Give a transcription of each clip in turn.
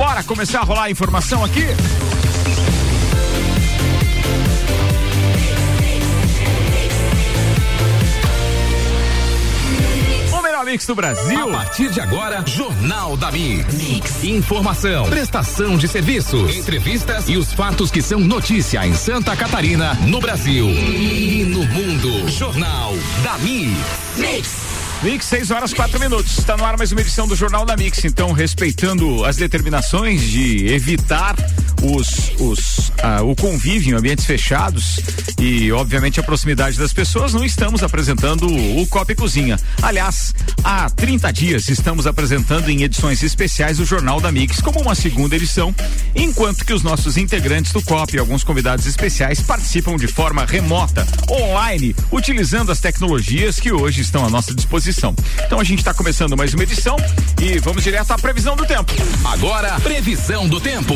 Vambora começar a rolar a informação aqui? Mix do Brasil. A partir de agora, Jornal da mix. mix. Informação, prestação de serviços, entrevistas e os fatos que são notícia em Santa Catarina, no Brasil e no mundo. Jornal da Mix. Mix. Mix, 6 horas 4 minutos. Está no ar mais uma edição do Jornal da Mix. Então, respeitando as determinações de evitar os, os, ah, o convívio em ambientes fechados e, obviamente, a proximidade das pessoas, não estamos apresentando o Copa e Cozinha. Aliás, há 30 dias estamos apresentando em edições especiais o Jornal da Mix como uma segunda edição, enquanto que os nossos integrantes do COP e alguns convidados especiais participam de forma remota, online, utilizando as tecnologias que hoje estão à nossa disposição posição. Então a gente está começando mais uma edição e vamos direto à previsão do tempo. Agora, previsão do tempo.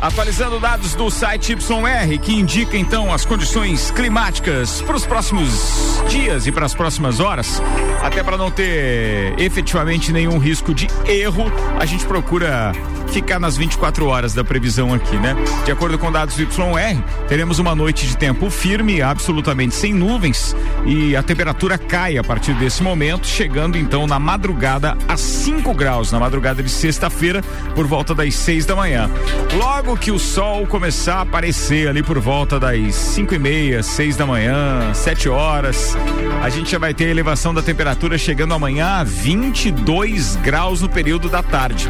Atualizando dados do site YR, que indica então as condições climáticas para os próximos dias e para as próximas horas, até para não ter efetivamente nenhum risco de erro, a gente procura ficar nas 24 horas da previsão aqui, né? De acordo com dados do YR, teremos uma noite de tempo firme, absolutamente sem nuvens, e a temperatura cai a partir desse momento, chegando então na madrugada a 5 graus, na madrugada de sexta-feira, por volta das 6 da manhã. Logo que o sol começar a aparecer ali por volta das 5 e meia, 6 da manhã, 7 horas, a gente já vai ter a elevação da temperatura chegando amanhã a 22 graus no período da tarde.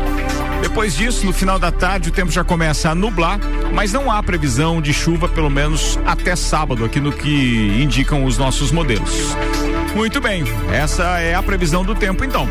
Depois disso, no final da tarde, o tempo já começa a nublar, mas não há previsão de chuva, pelo menos até sábado, aqui no que indicam os nossos modelos. Muito bem, essa é a previsão do tempo então.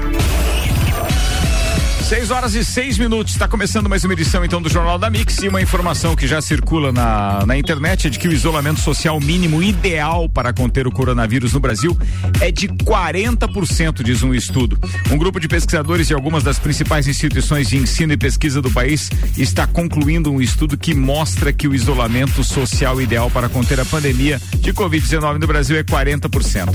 6 horas e 6 minutos. Está começando mais uma edição então do Jornal da Mix e uma informação que já circula na, na internet é de que o isolamento social mínimo ideal para conter o coronavírus no Brasil é de 40%, diz um estudo. Um grupo de pesquisadores de algumas das principais instituições de ensino e pesquisa do país está concluindo um estudo que mostra que o isolamento social ideal para conter a pandemia de Covid-19 no Brasil é 40%.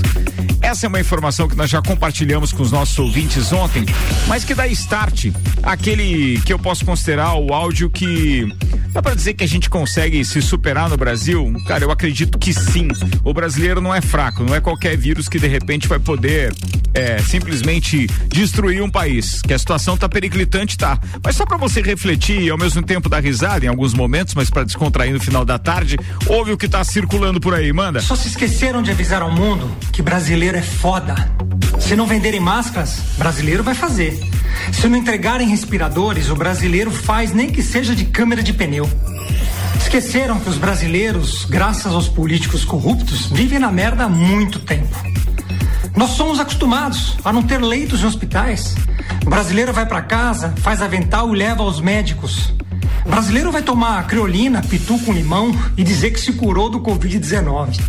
Essa é uma informação que nós já compartilhamos com os nossos ouvintes ontem, mas que dá start aquele que eu posso considerar o áudio que dá para dizer que a gente consegue se superar no Brasil? Cara, eu acredito que sim. O brasileiro não é fraco, não é qualquer vírus que de repente vai poder é, simplesmente destruir um país. Que a situação tá periclitante, tá. Mas só para você refletir e ao mesmo tempo dar risada em alguns momentos, mas para descontrair no final da tarde, ouve o que tá circulando por aí, manda. Só se esqueceram de avisar ao mundo que brasileiro é foda. Se não venderem máscaras, brasileiro vai fazer. Se não entregarem respiradores, o brasileiro faz nem que seja de câmera de pneu. Esqueceram que os brasileiros, graças aos políticos corruptos, vivem na merda há muito tempo. Nós somos acostumados a não ter leitos em hospitais. Brasileiro vai para casa, faz avental e leva aos médicos. Brasileiro vai tomar criolina, pitu com limão e dizer que se curou do Covid-19.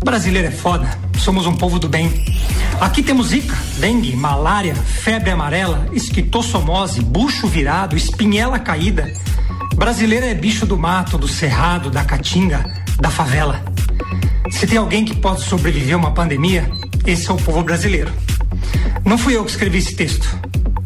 O brasileiro é foda, somos um povo do bem. Aqui temos zika, dengue, malária, febre amarela, esquitossomose, bucho virado, espinhela caída. Brasileiro é bicho do mato, do cerrado, da caatinga, da favela. Se tem alguém que pode sobreviver a uma pandemia, esse é o povo brasileiro. Não fui eu que escrevi esse texto,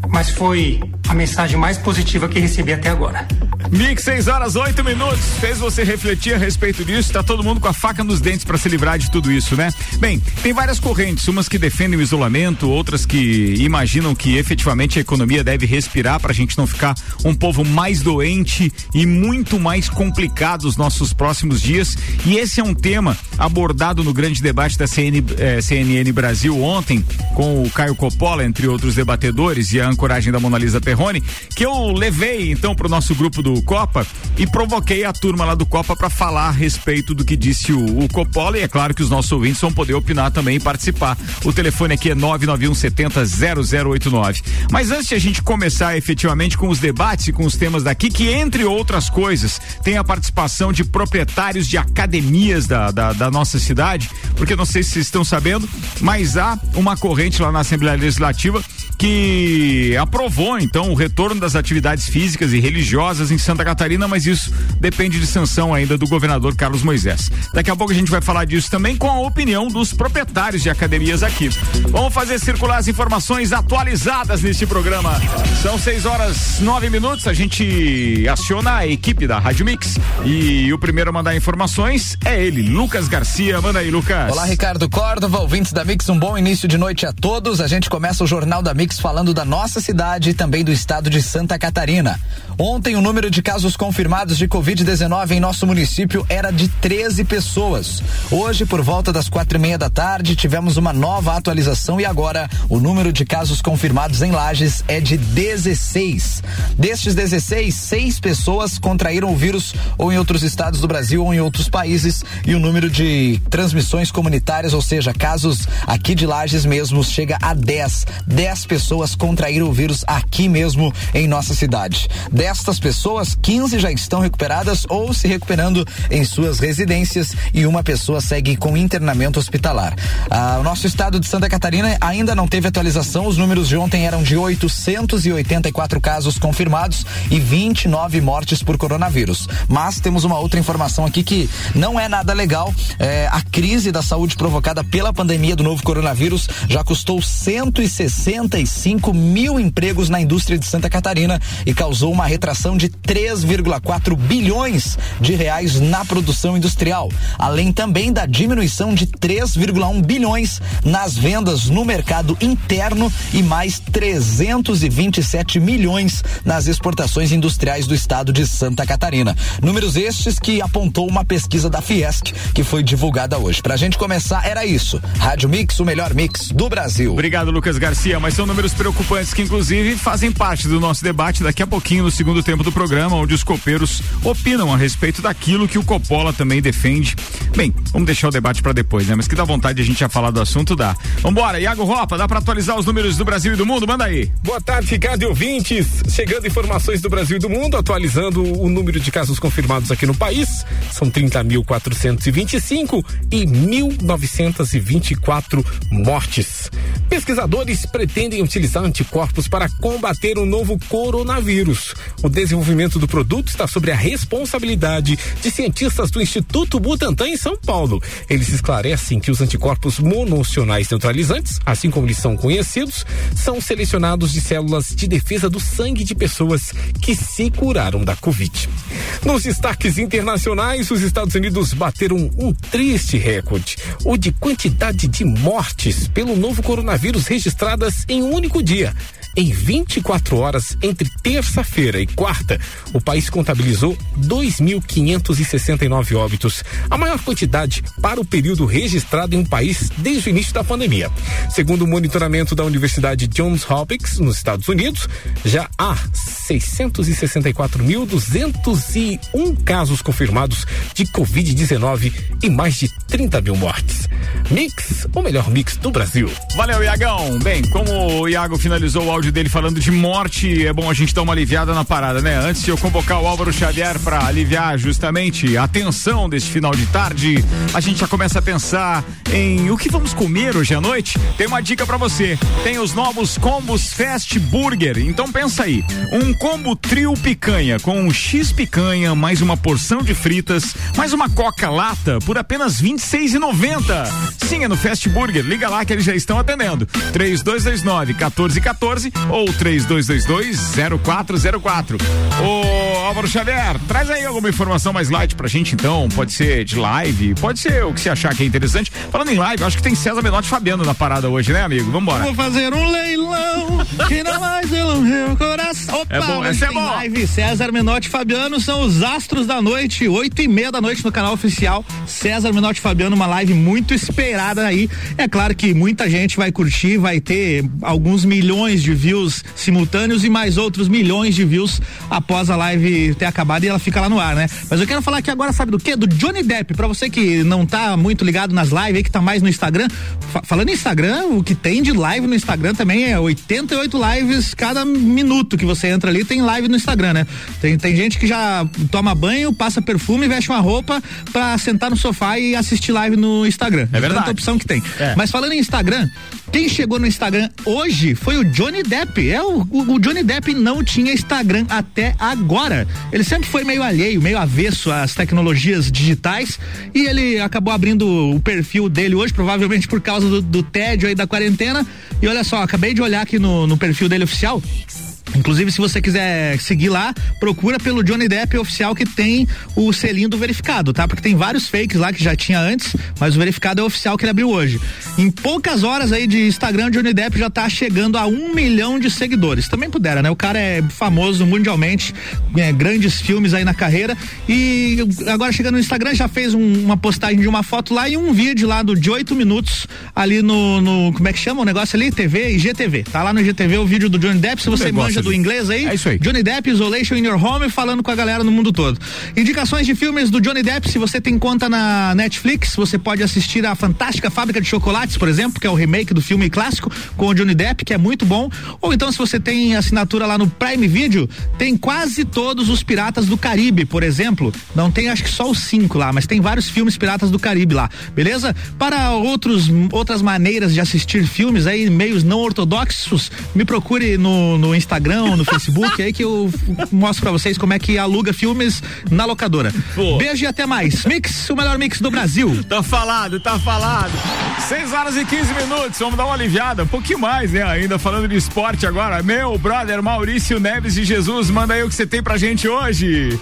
mas foi a mensagem mais positiva que recebi até agora. Mix, 6 horas 8 minutos. Fez você refletir a respeito disso? Tá todo mundo com a faca nos dentes para se livrar de tudo isso, né? Bem, tem várias correntes, umas que defendem o isolamento, outras que imaginam que efetivamente a economia deve respirar para a gente não ficar um povo mais doente e muito mais complicado nos nossos próximos dias. E esse é um tema abordado no grande debate da CN, eh, CNN Brasil ontem, com o Caio Coppola, entre outros debatedores, e a ancoragem da Monalisa Perrone, que eu levei então para o nosso grupo do Copa e provoquei a turma lá do Copa para falar a respeito do que disse o, o Coppola e é claro que os nossos ouvintes vão poder opinar também e participar. O telefone aqui é 991 70 0089. Mas antes de a gente começar efetivamente com os debates e com os temas daqui, que entre outras coisas tem a participação de proprietários de academias da, da, da nossa cidade, porque não sei se vocês estão sabendo, mas há uma corrente lá na Assembleia Legislativa que aprovou então o retorno das atividades físicas e religiosas em São Santa Catarina, mas isso depende de sanção ainda do governador Carlos Moisés. Daqui a pouco a gente vai falar disso também com a opinião dos proprietários de academias aqui. Vamos fazer circular as informações atualizadas neste programa. São 6 horas 9 minutos. A gente aciona a equipe da Rádio Mix e o primeiro a mandar informações é ele, Lucas Garcia. Manda aí, Lucas. Olá, Ricardo Córdova, ouvintes da Mix. Um bom início de noite a todos. A gente começa o Jornal da Mix falando da nossa cidade e também do estado de Santa Catarina. Ontem, o número de casos confirmados de Covid-19 em nosso município era de 13 pessoas. Hoje, por volta das quatro e meia da tarde, tivemos uma nova atualização e agora o número de casos confirmados em Lages é de 16. Destes 16, seis pessoas contraíram o vírus ou em outros estados do Brasil ou em outros países e o número de transmissões comunitárias, ou seja, casos aqui de Lages mesmo, chega a 10. 10 pessoas contraíram o vírus aqui mesmo em nossa cidade. Destas pessoas, 15 já estão recuperadas ou se recuperando em suas residências e uma pessoa segue com internamento hospitalar. Ah, o nosso estado de Santa Catarina ainda não teve atualização. Os números de ontem eram de 884 casos confirmados e 29 mortes por coronavírus. Mas temos uma outra informação aqui que não é nada legal. É, a crise da saúde provocada pela pandemia do novo coronavírus já custou 165 mil empregos na indústria de Santa Catarina e causou uma retração de 3,4 bilhões de reais na produção industrial, além também da diminuição de 3,1 bilhões nas vendas no mercado interno e mais 327 milhões nas exportações industriais do estado de Santa Catarina. Números estes que apontou uma pesquisa da Fiesc que foi divulgada hoje. Pra gente começar, era isso. Rádio Mix, o melhor mix do Brasil. Obrigado, Lucas Garcia. Mas são números preocupantes que, inclusive, fazem parte do nosso debate daqui a pouquinho, no segundo tempo do programa, onde os copeiros opinam a respeito daquilo que o Coppola também defende. Bem, vamos deixar o debate para depois, né? Mas que dá vontade a gente já falar do assunto, dá. Vambora, Iago Ropa, dá para atualizar os números do Brasil e do mundo? Manda aí. Boa tarde, Ricardo e ouvintes. Chegando informações do Brasil e do mundo, atualizando o número de casos confirmados aqui no país. São 30.425 e 1.924 mortes. Pesquisadores pretendem utilizar anticorpos para combater o novo coronavírus. O desenvolvimento do produto está sobre a responsabilidade de cientistas do Instituto Butantan em São Paulo. Eles esclarecem que os anticorpos monocionais neutralizantes, assim como eles são conhecidos, são selecionados de células de defesa do sangue de pessoas que se curaram da Covid. Nos destaques internacionais, os Estados Unidos bateram um triste recorde, o de quantidade de mortes pelo novo coronavírus registradas em um único dia. Em 24 horas, entre terça-feira e quarta, o país contabilizou 2.569 óbitos, a maior quantidade para o período registrado em um país desde o início da pandemia. Segundo o monitoramento da Universidade Johns Hopkins, nos Estados Unidos, já há 664.201 casos confirmados de Covid-19 e mais de 30 mil mortes. Mix, o melhor mix do Brasil. Valeu, Iagão. Bem, como o Iago finalizou o áudio dele falando de morte, é bom a gente dar uma aliviada na parada, né? Antes de eu convocar o Álvaro Xavier para aliviar justamente a tensão desse final de tarde, a gente já começa a pensar em o que vamos comer hoje à noite. Tem uma dica para você. Tem os novos combos Fast Burger. Então pensa aí, um combo trio picanha com um X picanha, mais uma porção de fritas, mais uma coca lata por apenas 26,90. Sim, é no Fast Burger. Liga lá que eles já estão atendendo. 3229 1414 ou 3222 0404. Ô Álvaro Xavier, traz aí alguma informação mais light pra gente então. Pode ser de live, pode ser o que você achar que é interessante. Falando em live, acho que tem César Menotti Fabiano na parada hoje, né, amigo? Vambora. Vou fazer um leilão que não mais meu coração. Opa, É bom, essa é bom. live. César Menotti e Fabiano são os astros da noite, oito e meia da noite no canal oficial. César Menotti e Fabiano, uma live muito esperada aí. É claro que muita gente vai curtir, vai ter alguns milhões de views simultâneos e mais outros milhões de views após a live ter acabado e ela fica lá no ar, né? Mas eu quero falar aqui agora, sabe do quê? Do Johnny Depp. Pra você que não tá muito ligado nas lives aí, que tá mais no Instagram. Fa- falando em Instagram, o que tem de live no Instagram também é 88 lives cada minuto que você entra ali tem live no Instagram, né? Tem, tem gente que já toma banho, passa perfume, veste uma roupa pra sentar no sofá e assistir live no Instagram. É verdade. Tanta opção que tem. É. Mas falando em Instagram, quem chegou no Instagram hoje foi o Johnny Depp. É o, o, Johnny Depp não tinha Instagram até agora. Ele sempre foi meio alheio, meio avesso às tecnologias digitais e ele acabou abrindo o perfil dele hoje, provavelmente por causa do, do tédio aí da quarentena. E olha só, acabei de olhar aqui no, no perfil dele oficial. Mix. Inclusive, se você quiser seguir lá, procura pelo Johnny Depp oficial que tem o selinho do verificado, tá? Porque tem vários fakes lá que já tinha antes, mas o verificado é o oficial que ele abriu hoje. Em poucas horas aí de Instagram, o Johnny Depp já tá chegando a um milhão de seguidores. Também pudera, né? O cara é famoso mundialmente, é, grandes filmes aí na carreira e agora chegando no Instagram já fez um, uma postagem de uma foto lá e um vídeo lá do, de oito minutos ali no, no, como é que chama o negócio ali? TV, IGTV. Tá lá no IGTV o vídeo do Johnny Depp, se você manja do inglês aí. É isso aí. Johnny Depp, Isolation in Your Home, falando com a galera no mundo todo. Indicações de filmes do Johnny Depp, se você tem conta na Netflix, você pode assistir a Fantástica Fábrica de Chocolates, por exemplo, que é o remake do filme clássico com o Johnny Depp, que é muito bom. Ou então, se você tem assinatura lá no Prime Video, tem quase todos os Piratas do Caribe, por exemplo. Não tem, acho que só os cinco lá, mas tem vários filmes Piratas do Caribe lá, beleza? Para outros, outras maneiras de assistir filmes aí, meios não ortodoxos, me procure no, no Instagram Instagram, no Facebook, aí que eu mostro pra vocês como é que aluga filmes na locadora. Pô. Beijo e até mais. Mix, o melhor mix do Brasil. Tá falado, tá falado. 6 horas e 15 minutos, vamos dar uma aliviada, um pouquinho mais, né? Ainda falando de esporte agora. Meu brother Maurício Neves de Jesus, manda aí o que você tem pra gente hoje.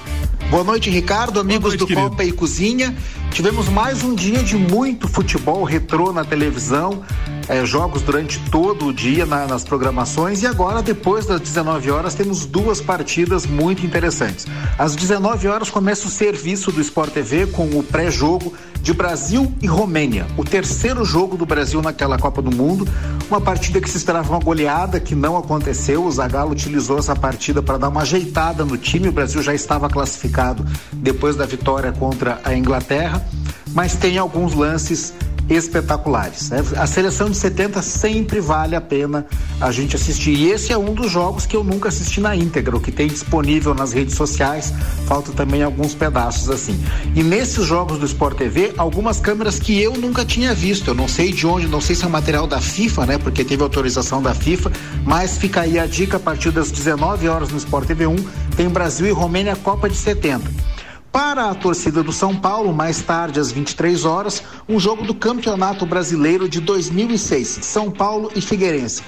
Boa noite, Ricardo, amigos noite, do querido. Copa e Cozinha. Tivemos mais um dia de muito futebol retrô na televisão, eh, jogos durante todo o dia na, nas programações e agora, depois das 19 horas, temos duas partidas muito interessantes. Às 19 horas começa o serviço do Sport TV com o pré-jogo de Brasil e Romênia, o terceiro jogo do Brasil naquela Copa do Mundo, uma partida que se esperava uma goleada que não aconteceu. O Zagallo utilizou essa partida para dar uma ajeitada no time. O Brasil já estava classificado depois da vitória contra a Inglaterra, mas tem alguns lances espetaculares. Né? A seleção de 70 sempre vale a pena a gente assistir. E esse é um dos jogos que eu nunca assisti na íntegra, o que tem disponível nas redes sociais. Falta também alguns pedaços assim. E nesses jogos do Sport TV, algumas câmeras que eu nunca tinha visto. Eu não sei de onde, não sei se é material da FIFA, né? Porque teve autorização da FIFA, mas fica aí a dica a partir das 19 horas no Sport TV 1 tem Brasil e Romênia Copa de 70. Para a torcida do São Paulo, mais tarde às 23 horas, um jogo do Campeonato Brasileiro de 2006, São Paulo e Figueirense.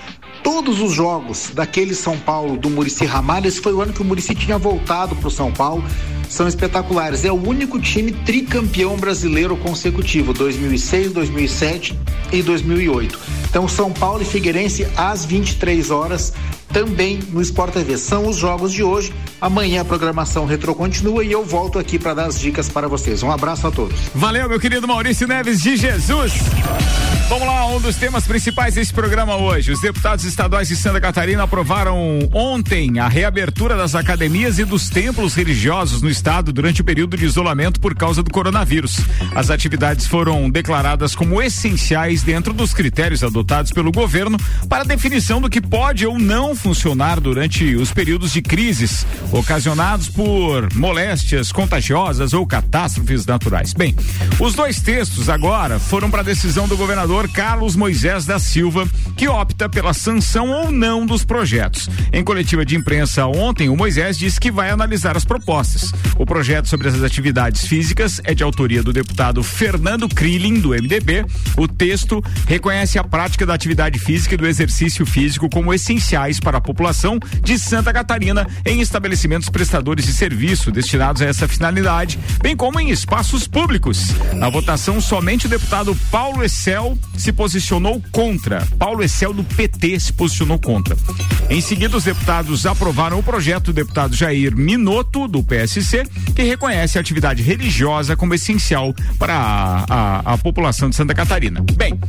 Todos os jogos daquele São Paulo do Murici Ramalho, foi o ano que o Murici tinha voltado para o São Paulo, são espetaculares. É o único time tricampeão brasileiro consecutivo, 2006, 2007 e 2008. Então, São Paulo e Figueirense às 23 horas também no Sport TV. São os jogos de hoje. Amanhã a programação retro continua e eu volto aqui para dar as dicas para vocês. Um abraço a todos. Valeu, meu querido Maurício Neves de Jesus. Vamos lá, um dos temas principais desse programa hoje. Os deputados estaduais de Santa Catarina aprovaram ontem a reabertura das academias e dos templos religiosos no estado durante o período de isolamento por causa do coronavírus. As atividades foram declaradas como essenciais dentro dos critérios adotados pelo governo para definição do que pode ou não funcionar durante os períodos de crises ocasionados por moléstias contagiosas ou catástrofes naturais. Bem, os dois textos agora foram para decisão do governador Carlos Moisés da Silva, que opta pela sanção ou não dos projetos. Em coletiva de imprensa ontem, o Moisés disse que vai analisar as propostas. O projeto sobre as atividades físicas é de autoria do deputado Fernando Krilling, do MDB. O texto reconhece a prática da atividade física e do exercício físico como essenciais para para a população de Santa Catarina em estabelecimentos prestadores de serviço destinados a essa finalidade, bem como em espaços públicos. Na votação, somente o deputado Paulo Excel se posicionou contra. Paulo Excel do PT se posicionou contra. Em seguida, os deputados aprovaram o projeto do deputado Jair Minotto, do PSC, que reconhece a atividade religiosa como essencial para a, a, a população de Santa Catarina. Bem,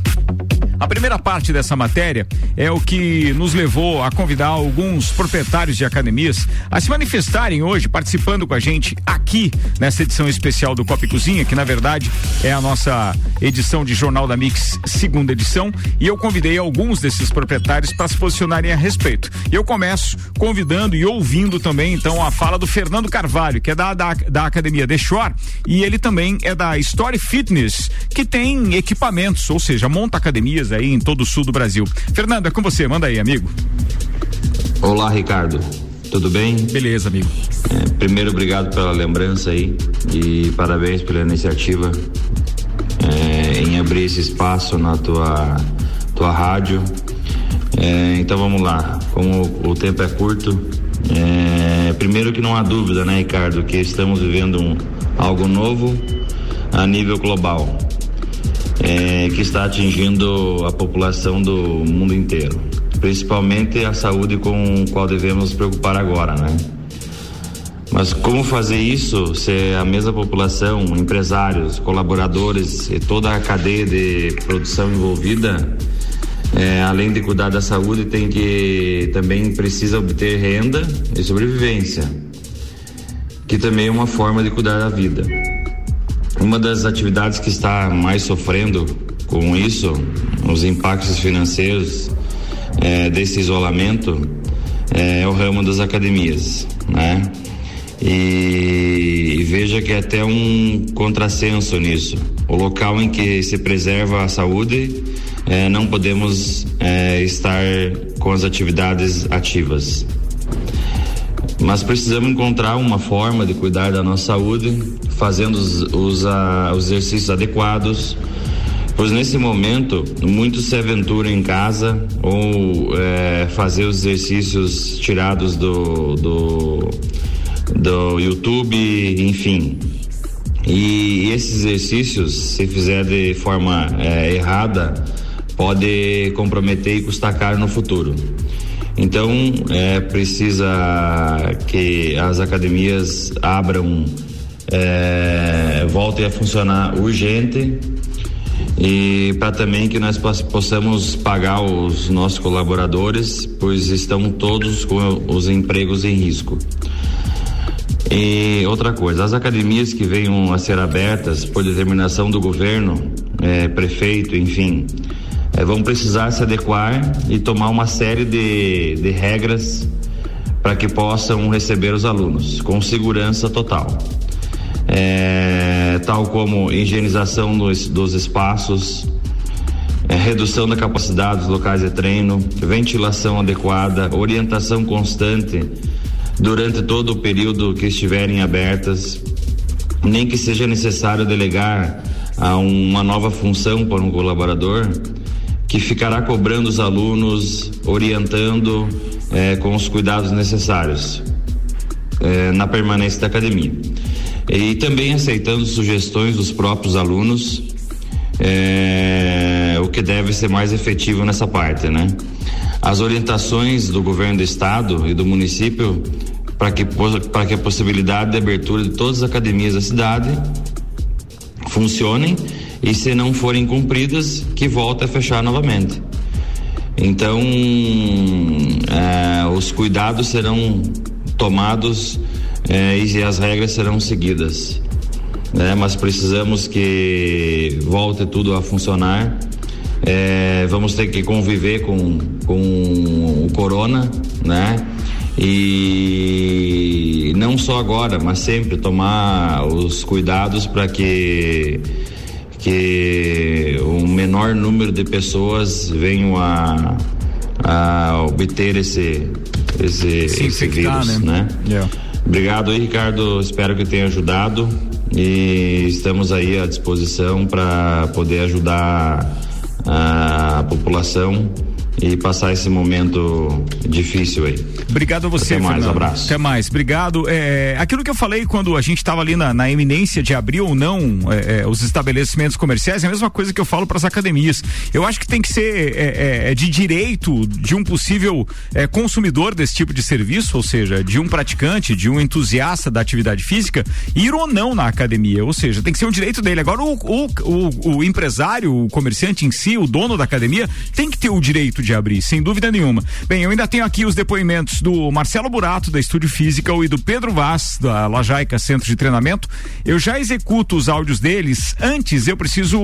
a primeira parte dessa matéria é o que nos levou a convidar alguns proprietários de academias a se manifestarem hoje, participando com a gente aqui nessa edição especial do Copa e Cozinha, que na verdade é a nossa edição de Jornal da Mix, segunda edição, e eu convidei alguns desses proprietários para se posicionarem a respeito. Eu começo convidando e ouvindo também então a fala do Fernando Carvalho, que é da, da, da Academia The Shore, e ele também é da Story Fitness, que tem equipamentos, ou seja, monta academias aí em todo o sul do Brasil. Fernando, é com você, manda aí, amigo. Olá, Ricardo. Tudo bem? Beleza, amigo. É, primeiro, obrigado pela lembrança aí e parabéns pela iniciativa é, em abrir esse espaço na tua, tua rádio. É, então vamos lá, como o tempo é curto, é, primeiro que não há dúvida, né, Ricardo, que estamos vivendo um, algo novo a nível global, é, que está atingindo a população do mundo inteiro, principalmente a saúde com qual devemos nos preocupar agora, né? Mas como fazer isso se a mesma população, empresários, colaboradores e toda a cadeia de produção envolvida, é, além de cuidar da saúde, tem que também precisa obter renda e sobrevivência, que também é uma forma de cuidar da vida. Uma das atividades que está mais sofrendo com isso, os impactos financeiros é, desse isolamento, é o ramo das academias, né? E, e veja que é até um contrassenso nisso. O local em que se preserva a saúde, é, não podemos é, estar com as atividades ativas. Mas precisamos encontrar uma forma de cuidar da nossa saúde, fazendo os, os, a, os exercícios adequados, pois nesse momento muitos se aventuram em casa ou é, fazer os exercícios tirados do, do do YouTube, enfim. E esses exercícios, se fizer de forma é, errada, pode comprometer e custar caro no futuro. Então, é, precisa que as academias abram, é, voltem a funcionar urgente e para também que nós possamos pagar os nossos colaboradores, pois estão todos com os empregos em risco. E outra coisa, as academias que venham a ser abertas por determinação do governo, é, prefeito, enfim, é, vão precisar se adequar e tomar uma série de, de regras para que possam receber os alunos com segurança total. É, tal como higienização dos, dos espaços, é, redução da capacidade dos locais de treino, ventilação adequada, orientação constante durante todo o período que estiverem abertas, nem que seja necessário delegar a uma nova função para um colaborador que ficará cobrando os alunos, orientando eh, com os cuidados necessários eh, na permanência da academia. E também aceitando sugestões dos próprios alunos, eh, o que deve ser mais efetivo nessa parte, né? As orientações do governo do estado e do município para que, para que a possibilidade de abertura de todas as academias da cidade funcionem e se não forem cumpridas, que volte a fechar novamente. Então, é, os cuidados serão tomados é, e as regras serão seguidas. Né? Mas precisamos que volte tudo a funcionar é, vamos ter que conviver com, com o corona, né? E não só agora, mas sempre tomar os cuidados para que que o menor número de pessoas venham a, a obter esse esse, esse vírus, né? né? Yeah. Obrigado aí, Ricardo. Espero que tenha ajudado e estamos aí à disposição para poder ajudar a população e passar esse momento difícil aí. Obrigado a você, Até mais, Fernando. abraço. Até mais, obrigado. É, aquilo que eu falei quando a gente estava ali na, na, eminência de abrir ou não é, é, os estabelecimentos comerciais é a mesma coisa que eu falo para as academias. Eu acho que tem que ser é, é, é de direito de um possível consumidor desse tipo de serviço, ou seja, de um praticante, de um entusiasta da atividade física, ir ou não na academia. Ou seja, tem que ser um direito dele. Agora, o, o, o, o empresário, o comerciante em si, o dono da academia, tem que ter o direito de abrir, sem dúvida nenhuma. Bem, eu ainda tenho aqui os depoimentos do Marcelo Burato, da Estúdio Física, e do Pedro Vaz, da Lajaica Centro de Treinamento. Eu já executo os áudios deles. Antes, eu preciso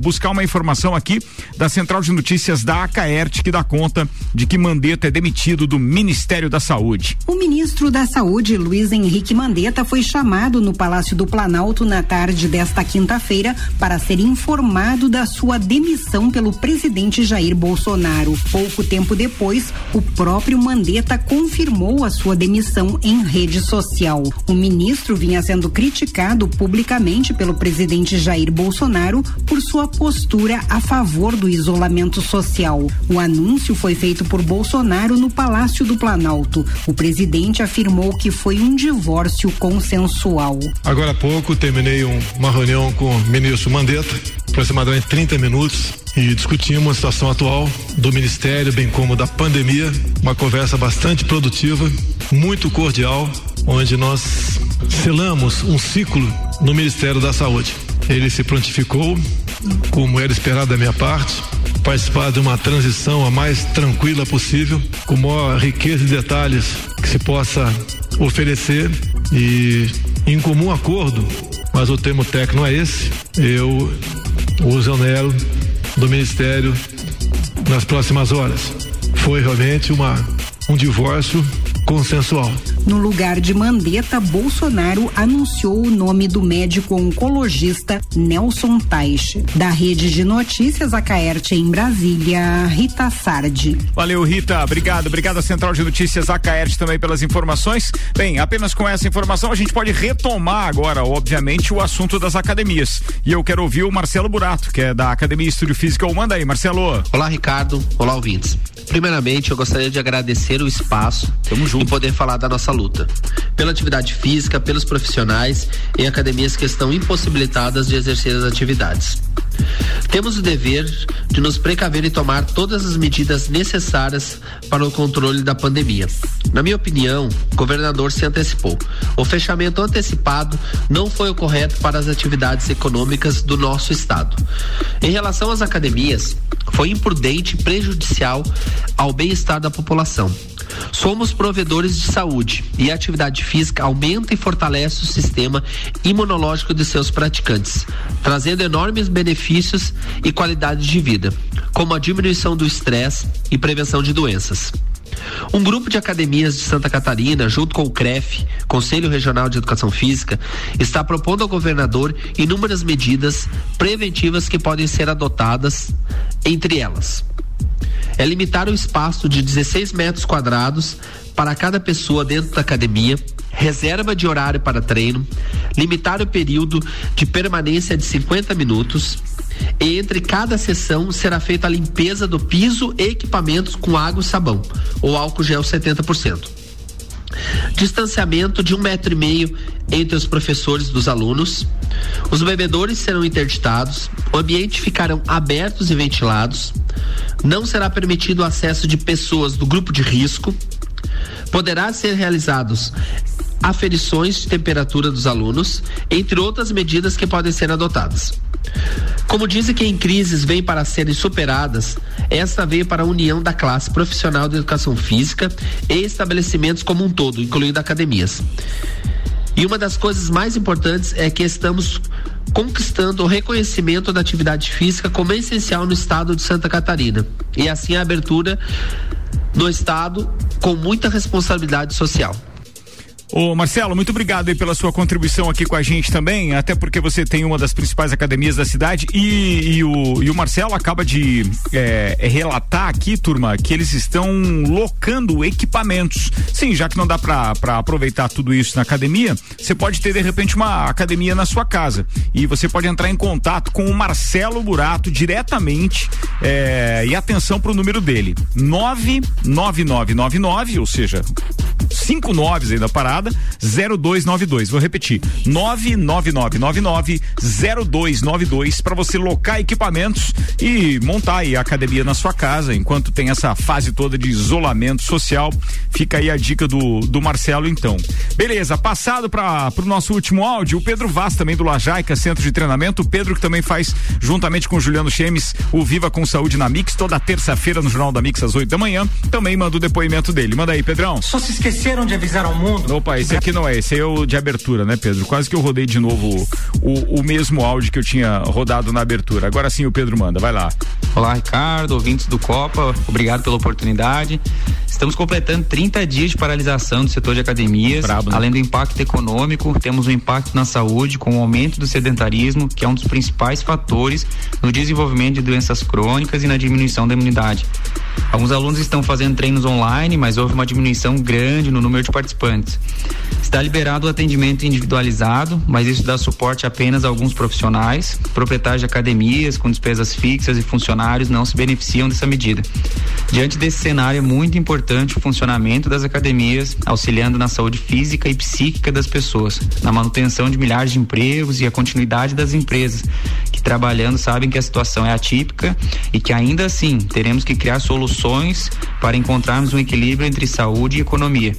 buscar uma informação aqui da Central de Notícias da Acaerte, que dá conta de que Mandetta é demitido do Ministério da Saúde. O ministro da Saúde, Luiz Henrique Mandetta, foi chamado no Palácio do Planalto na tarde desta quinta-feira para ser informado da sua demissão pelo presidente Jair Bolsonaro. Pouco tempo depois, o próprio Mandetta confirmou a sua demissão em rede social. O ministro vinha sendo criticado publicamente pelo presidente Jair Bolsonaro por sua postura a favor do isolamento social. O anúncio foi feito por Bolsonaro no Palácio do Planalto. O presidente afirmou que foi um divórcio consensual. Agora há pouco terminei um, uma reunião com o ministro Mandetta, aproximadamente 30 minutos, e discutimos a situação atual do ministério, bem como da pandemia. Uma conversa bastante produtiva, muito cordial, onde nós selamos um ciclo no Ministério da Saúde. Ele se prontificou, como era esperado da minha parte, participar de uma transição a mais tranquila possível, com maior riqueza de detalhes que se possa oferecer e em comum acordo, mas o termo técnico é esse, eu o exonero do Ministério nas próximas horas. Foi realmente uma, um divórcio consensual. No lugar de Mandetta, Bolsonaro anunciou o nome do médico oncologista Nelson Taixe. Da rede de notícias Acaerte em Brasília, Rita Sardi. Valeu, Rita. Obrigado. Obrigado à Central de Notícias Acaerte também pelas informações. Bem, apenas com essa informação a gente pode retomar agora, obviamente, o assunto das academias. E eu quero ouvir o Marcelo Burato, que é da Academia Estúdio Física. Manda aí, Marcelo. Olá, Ricardo. Olá, ouvintes. Primeiramente, eu gostaria de agradecer o espaço Tamo junto. E poder falar da nossa luta. Pela atividade física, pelos profissionais em academias que estão impossibilitadas de exercer as atividades. Temos o dever de nos precaver e tomar todas as medidas necessárias para o controle da pandemia. Na minha opinião, o governador se antecipou. O fechamento antecipado não foi o correto para as atividades econômicas do nosso estado. Em relação às academias, foi imprudente e prejudicial ao bem-estar da população. Somos provedores de saúde e a atividade física aumenta e fortalece o sistema imunológico de seus praticantes, trazendo enormes benefícios e qualidade de vida, como a diminuição do estresse e prevenção de doenças. Um grupo de academias de Santa Catarina, junto com o CREF, Conselho Regional de Educação Física, está propondo ao governador inúmeras medidas preventivas que podem ser adotadas, entre elas é limitar o espaço de 16 metros quadrados para cada pessoa dentro da academia, reserva de horário para treino, limitar o período de permanência de 50 minutos. E entre cada sessão será feita a limpeza do piso e equipamentos com água e sabão, ou álcool gel 70%. Distanciamento de um metro e meio entre os professores dos alunos. Os bebedores serão interditados, o ambiente ficarão abertos e ventilados. Não será permitido o acesso de pessoas do grupo de risco. Poderá ser realizados aferições de temperatura dos alunos, entre outras medidas que podem ser adotadas. Como dizem que em crises vêm para serem superadas, esta veio para a união da classe profissional de educação física e estabelecimentos como um todo, incluindo academias. E uma das coisas mais importantes é que estamos conquistando o reconhecimento da atividade física como essencial no estado de Santa Catarina. E assim a abertura do estado com muita responsabilidade social. Ô Marcelo, muito obrigado aí pela sua contribuição aqui com a gente também, até porque você tem uma das principais academias da cidade e, e, o, e o Marcelo acaba de é, relatar aqui, turma, que eles estão locando equipamentos. Sim, já que não dá para aproveitar tudo isso na academia, você pode ter de repente uma academia na sua casa e você pode entrar em contato com o Marcelo Burato diretamente é, e atenção para o número dele, 99999, ou seja, cinco noves aí da parada, 0292. Vou repetir, 99999 0292 para você locar equipamentos e montar aí a academia na sua casa, enquanto tem essa fase toda de isolamento social. Fica aí a dica do, do Marcelo então. Beleza, passado para o nosso último áudio, o Pedro Vaz também do Lajaica, Centro de Treinamento, o Pedro que também faz juntamente com o Juliano Chemes o Viva com Saúde na Mix toda terça-feira no Jornal da Mix às 8 da manhã, também manda o depoimento dele. Manda aí, Pedrão. Só se esquecer esqueceram de avisar ao mundo. Opa, esse aqui não é, esse é o de abertura, né, Pedro? Quase que eu rodei de novo o, o, o mesmo áudio que eu tinha rodado na abertura. Agora sim o Pedro manda, vai lá. Olá, Ricardo, ouvintes do Copa, obrigado pela oportunidade. Estamos completando 30 dias de paralisação do setor de academias. Brabo, né? Além do impacto econômico, temos um impacto na saúde com o aumento do sedentarismo, que é um dos principais fatores no desenvolvimento de doenças crônicas e na diminuição da imunidade. Alguns alunos estão fazendo treinos online, mas houve uma diminuição grande no número de participantes. Está liberado o atendimento individualizado, mas isso dá suporte apenas a alguns profissionais. Proprietários de academias com despesas fixas e funcionários não se beneficiam dessa medida. Diante desse cenário, é muito importante o funcionamento das academias, auxiliando na saúde física e psíquica das pessoas, na manutenção de milhares de empregos e a continuidade das empresas, que trabalhando sabem que a situação é atípica e que ainda assim teremos que criar soluções para encontrarmos um equilíbrio entre saúde e economia.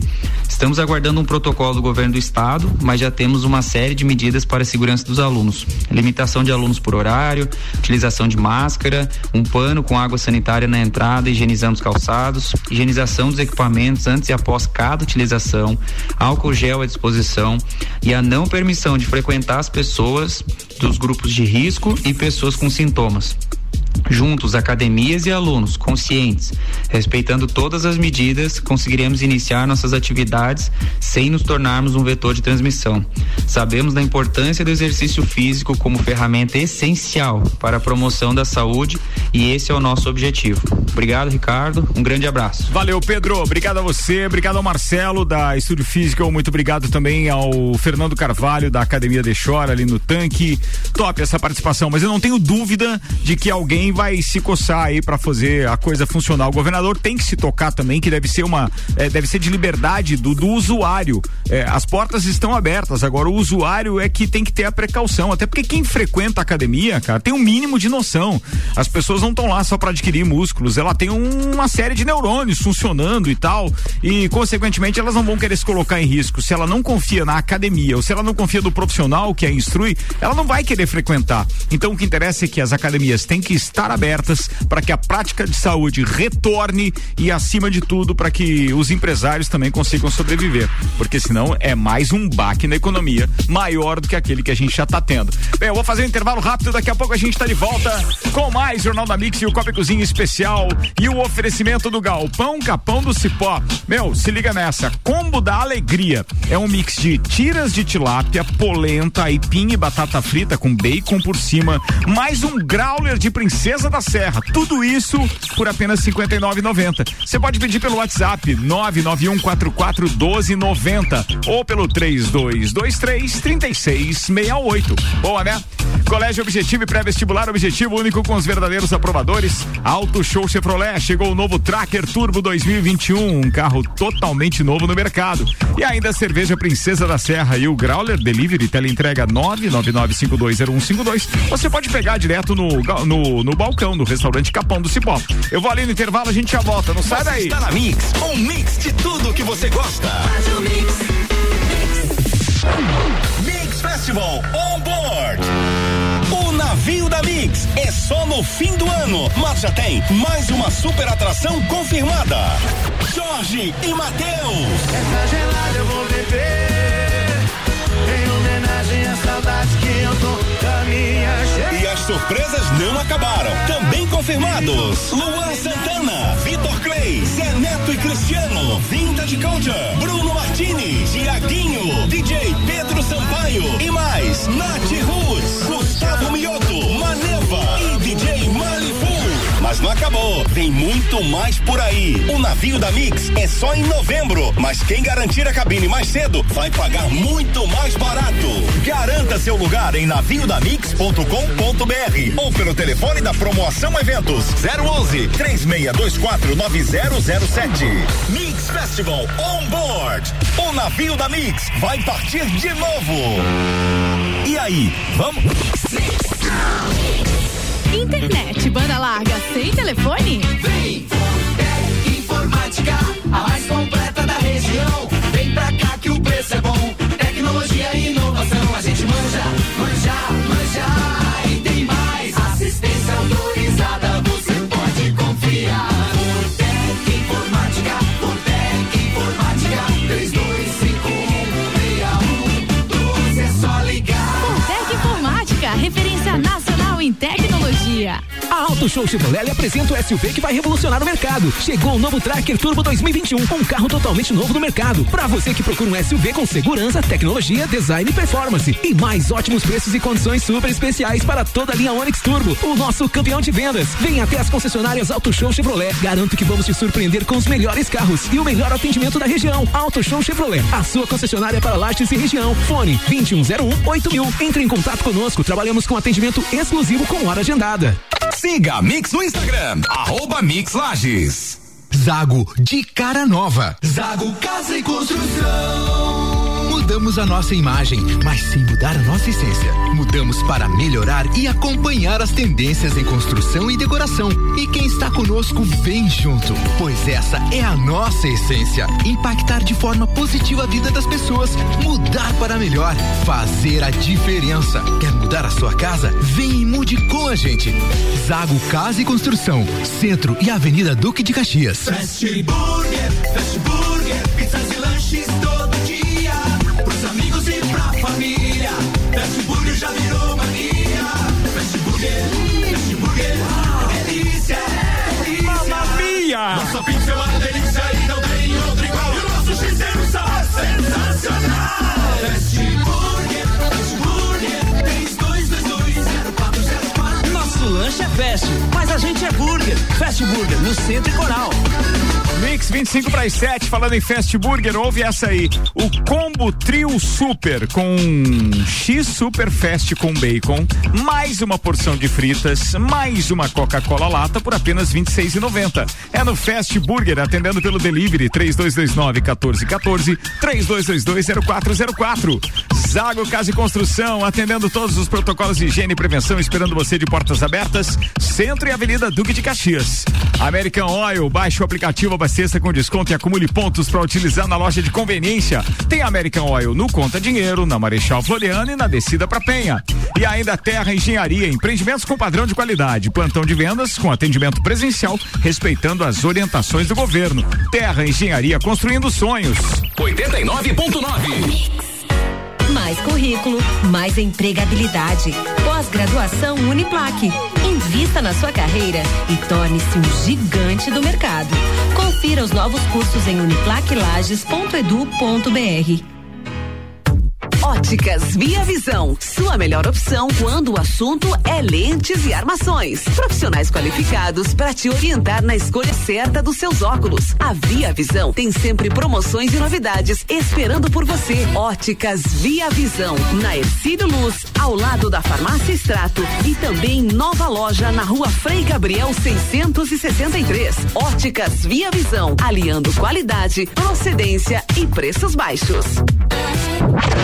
Estamos aguardando um protocolo do governo do estado, mas já temos uma série de medidas para a segurança dos alunos. Limitação de alunos por horário, utilização de máscara, um pano com água sanitária na entrada, higienizando os calçados, higienização dos equipamentos antes e após cada utilização, álcool gel à disposição e a não permissão de frequentar as pessoas dos grupos de risco e pessoas com sintomas. Juntos, academias e alunos conscientes, respeitando todas as medidas, conseguiremos iniciar nossas atividades sem nos tornarmos um vetor de transmissão. Sabemos da importância do exercício físico como ferramenta essencial para a promoção da saúde e esse é o nosso objetivo. Obrigado, Ricardo. Um grande abraço. Valeu, Pedro. Obrigado a você, obrigado ao Marcelo da Estúdio Físico, muito obrigado também ao Fernando Carvalho da Academia de Chora ali no tanque. Top essa participação, mas eu não tenho dúvida de que alguém vai se coçar aí para fazer a coisa funcionar. O governador tem que se tocar também, que deve ser uma, é, deve ser de liberdade do, do usuário. É, as portas estão abertas, agora o usuário é que tem que ter a precaução, até porque quem frequenta a academia, cara, tem um mínimo de noção. As pessoas não estão lá só para adquirir músculos, ela tem um, uma série de neurônios funcionando e tal, e consequentemente elas não vão querer se colocar em risco. Se ela não confia na academia ou se ela não confia no profissional que a instrui, ela não vai querer frequentar. Então o que interessa é que as academias têm que estar estar abertas para que a prática de saúde retorne e, acima de tudo, para que os empresários também consigam sobreviver. Porque senão é mais um baque na economia maior do que aquele que a gente já está tendo. Bem, eu vou fazer um intervalo rápido, daqui a pouco a gente está de volta com mais Jornal da Mix e o Copa Cozinha Especial e o oferecimento do Galpão Capão do Cipó. Meu, se liga nessa, combo da alegria. É um mix de tiras de tilápia, polenta, aipim e batata frita com bacon por cima, mais um growler de princesa da Serra. Tudo isso por apenas R$ 59,90. Você pode pedir pelo WhatsApp 991441290 ou pelo 3223 3668. Boa, né? Colégio Objetivo e Pré-Vestibular Objetivo único com os verdadeiros aprovadores. Auto Show Chevrolet chegou o novo Tracker Turbo 2021, um carro totalmente novo no mercado. E ainda a cerveja Princesa da Serra e o Growler Delivery teleentrega 999520152. Você pode pegar direto no no, no balcão do restaurante Capão do Cipó. Eu vou ali no intervalo, a gente já volta, não sai daí. Está na Mix, um mix de tudo que você gosta. Mix. mix Festival On Board. O navio da Mix é só no fim do ano, mas já tem mais uma super atração confirmada. Jorge e Matheus. Essa gelada eu vou beber em homenagem à saudade que eu tô. E as surpresas não acabaram. Também confirmados: Luan Santana, Vitor Clay, Zé Neto e Cristiano, Vintage Culture, Bruno Martini, Tiaguinho, DJ Pedro Sampaio e mais Nath Roots, Gustavo Mioto, Maneva e DJ Malifu. Mas não acabou. Tem muito mais por aí. O navio da Mix é só em novembro, mas quem garantir a cabine mais cedo vai pagar muito mais barato. Garanta seu lugar em naviodamix.com.br ou pelo telefone da promoção eventos 011 3624 9007. Mix Festival On Board. O navio da Mix vai partir de novo. E aí, vamos? Internet, banda larga, sem telefone? Vem, Fortec Informática, a mais completa da região. Vem pra cá que o preço é bom. Auto Show Chevrolet apresenta o SUV que vai revolucionar o mercado. Chegou o novo Tracker Turbo 2021, um carro totalmente novo no mercado. Para você que procura um SUV com segurança, tecnologia, design e performance. E mais ótimos preços e condições super especiais para toda a linha Onix Turbo. O nosso campeão de vendas. Venha até as concessionárias Auto Show Chevrolet. Garanto que vamos te surpreender com os melhores carros e o melhor atendimento da região. Auto Show Chevrolet, a sua concessionária para Lages e região. Fone 2101 8000. Entre em contato conosco. Trabalhamos com atendimento exclusivo com hora agendada. Siga a Mix no Instagram, arroba Mix Lages. Zago de cara nova. Zago Casa e Construção. Mudamos a nossa imagem, mas sem mudar a nossa essência. Mudamos para melhorar e acompanhar as tendências em construção e decoração. E quem está conosco vem junto, pois essa é a nossa essência. Impactar de forma positiva a vida das pessoas, mudar para melhor, fazer a diferença. Quer mudar a sua casa? Vem e mude com a gente. Zago Casa e Construção, Centro e Avenida Duque de Caxias. Fast Burger, lanche é fast, mas a gente é burger. Fast Burger, no Centro e Coral. Mix 25 para as 7, falando em Fast Burger, ouve essa aí. O combo Trio Super com X Super Fast com bacon, mais uma porção de fritas, mais uma Coca-Cola lata por apenas R$ 26,90. É no Fast Burger, atendendo pelo delivery 3229 1414 3222 0404. Zago Casa e Construção, atendendo todos os protocolos de higiene e prevenção, esperando você de portas abertas, Centro e Avenida Duque de Caxias. American Oil, baixe o aplicativo, abasteça com desconto e acumule pontos para utilizar na loja de conveniência. Tem American Oil no Conta Dinheiro, na Marechal Floriano e na descida para Penha. E ainda Terra Engenharia, empreendimentos com padrão de qualidade, plantão de vendas com atendimento presencial, respeitando as orientações do governo. Terra Engenharia construindo sonhos. 89.9. Mais currículo, mais empregabilidade. Pós-graduação Uniplaque. Invista na sua carreira e torne-se um gigante do mercado. Confira os novos cursos em uniplaquilages.edu.br. Óticas Via Visão, sua melhor opção quando o assunto é lentes e armações. Profissionais qualificados para te orientar na escolha certa dos seus óculos. A Via Visão tem sempre promoções e novidades esperando por você. Óticas Via Visão, na Ercílio Luz, ao lado da Farmácia Extrato e também nova loja na Rua Frei Gabriel 663. Óticas Via Visão, aliando qualidade, procedência e preços baixos.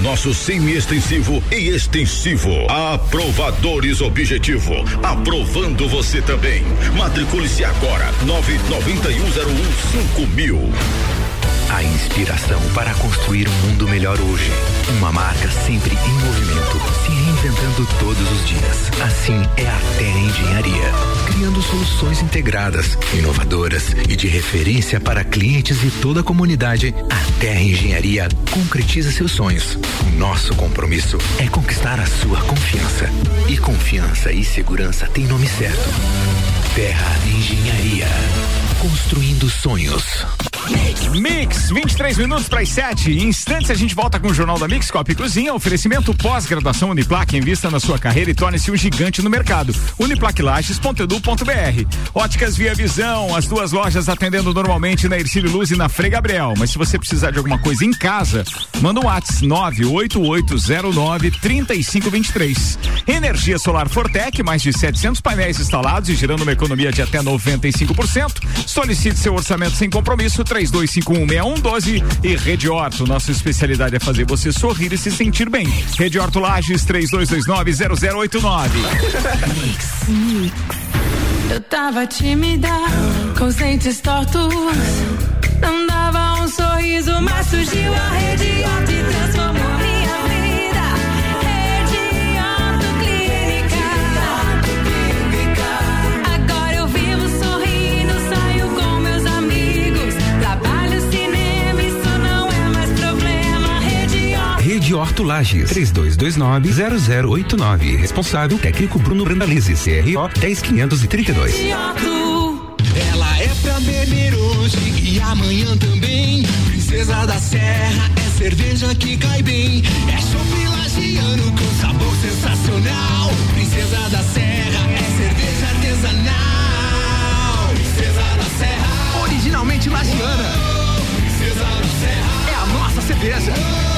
nosso semi-extensivo e extensivo. Aprovadores Objetivo. Aprovando você também. Matricule-se agora. 99101 mil. A inspiração para construir um mundo melhor hoje. Uma marca sempre em movimento, se reinventando todos os dias. Assim é a Terra Engenharia, criando soluções integradas, inovadoras e de referência para clientes e toda a comunidade. A Terra Engenharia concretiza seus sonhos. Nosso compromisso é conquistar a sua confiança. E confiança e segurança têm nome certo. Terra Engenharia. Construindo sonhos. Mix, 23 minutos para as 7. Em instantes a gente volta com o Jornal da Mix, Copa e Cozinha. Oferecimento pós-graduação Uniplaque. Invista na sua carreira e torne-se um gigante no mercado. Uniplaquilages.edu.br. Óticas Via Visão. As duas lojas atendendo normalmente na Ercílio Luz e na Frei Gabriel. Mas se você precisar de alguma coisa em casa, manda um WhatsApp 98809 3523. Energia Solar Fortec, mais de 700 painéis instalados e gerando uma economia de até 95%. Solicite seu orçamento sem compromisso 32516112 e Rede Horto. Nossa especialidade é fazer você sorrir e se sentir bem. Rede Horto Lages 32290089. Eu tava tímida, com os dentes tortos. Não dava um sorriso, mas surgiu a rede Horto e transformou Horto. Rede Horto Lages, 3229-0089. Responsável técnico Bruno Brandalize, CRO 10532. Ela é pra beber hoje e amanhã também. Princesa da Serra é cerveja que cai bem. É chopp lagiano com sabor sensacional. Princesa da Serra é cerveja artesanal. Princesa da Serra. Originalmente lagiana. Princesa da Serra. É a nossa cerveja. Serra.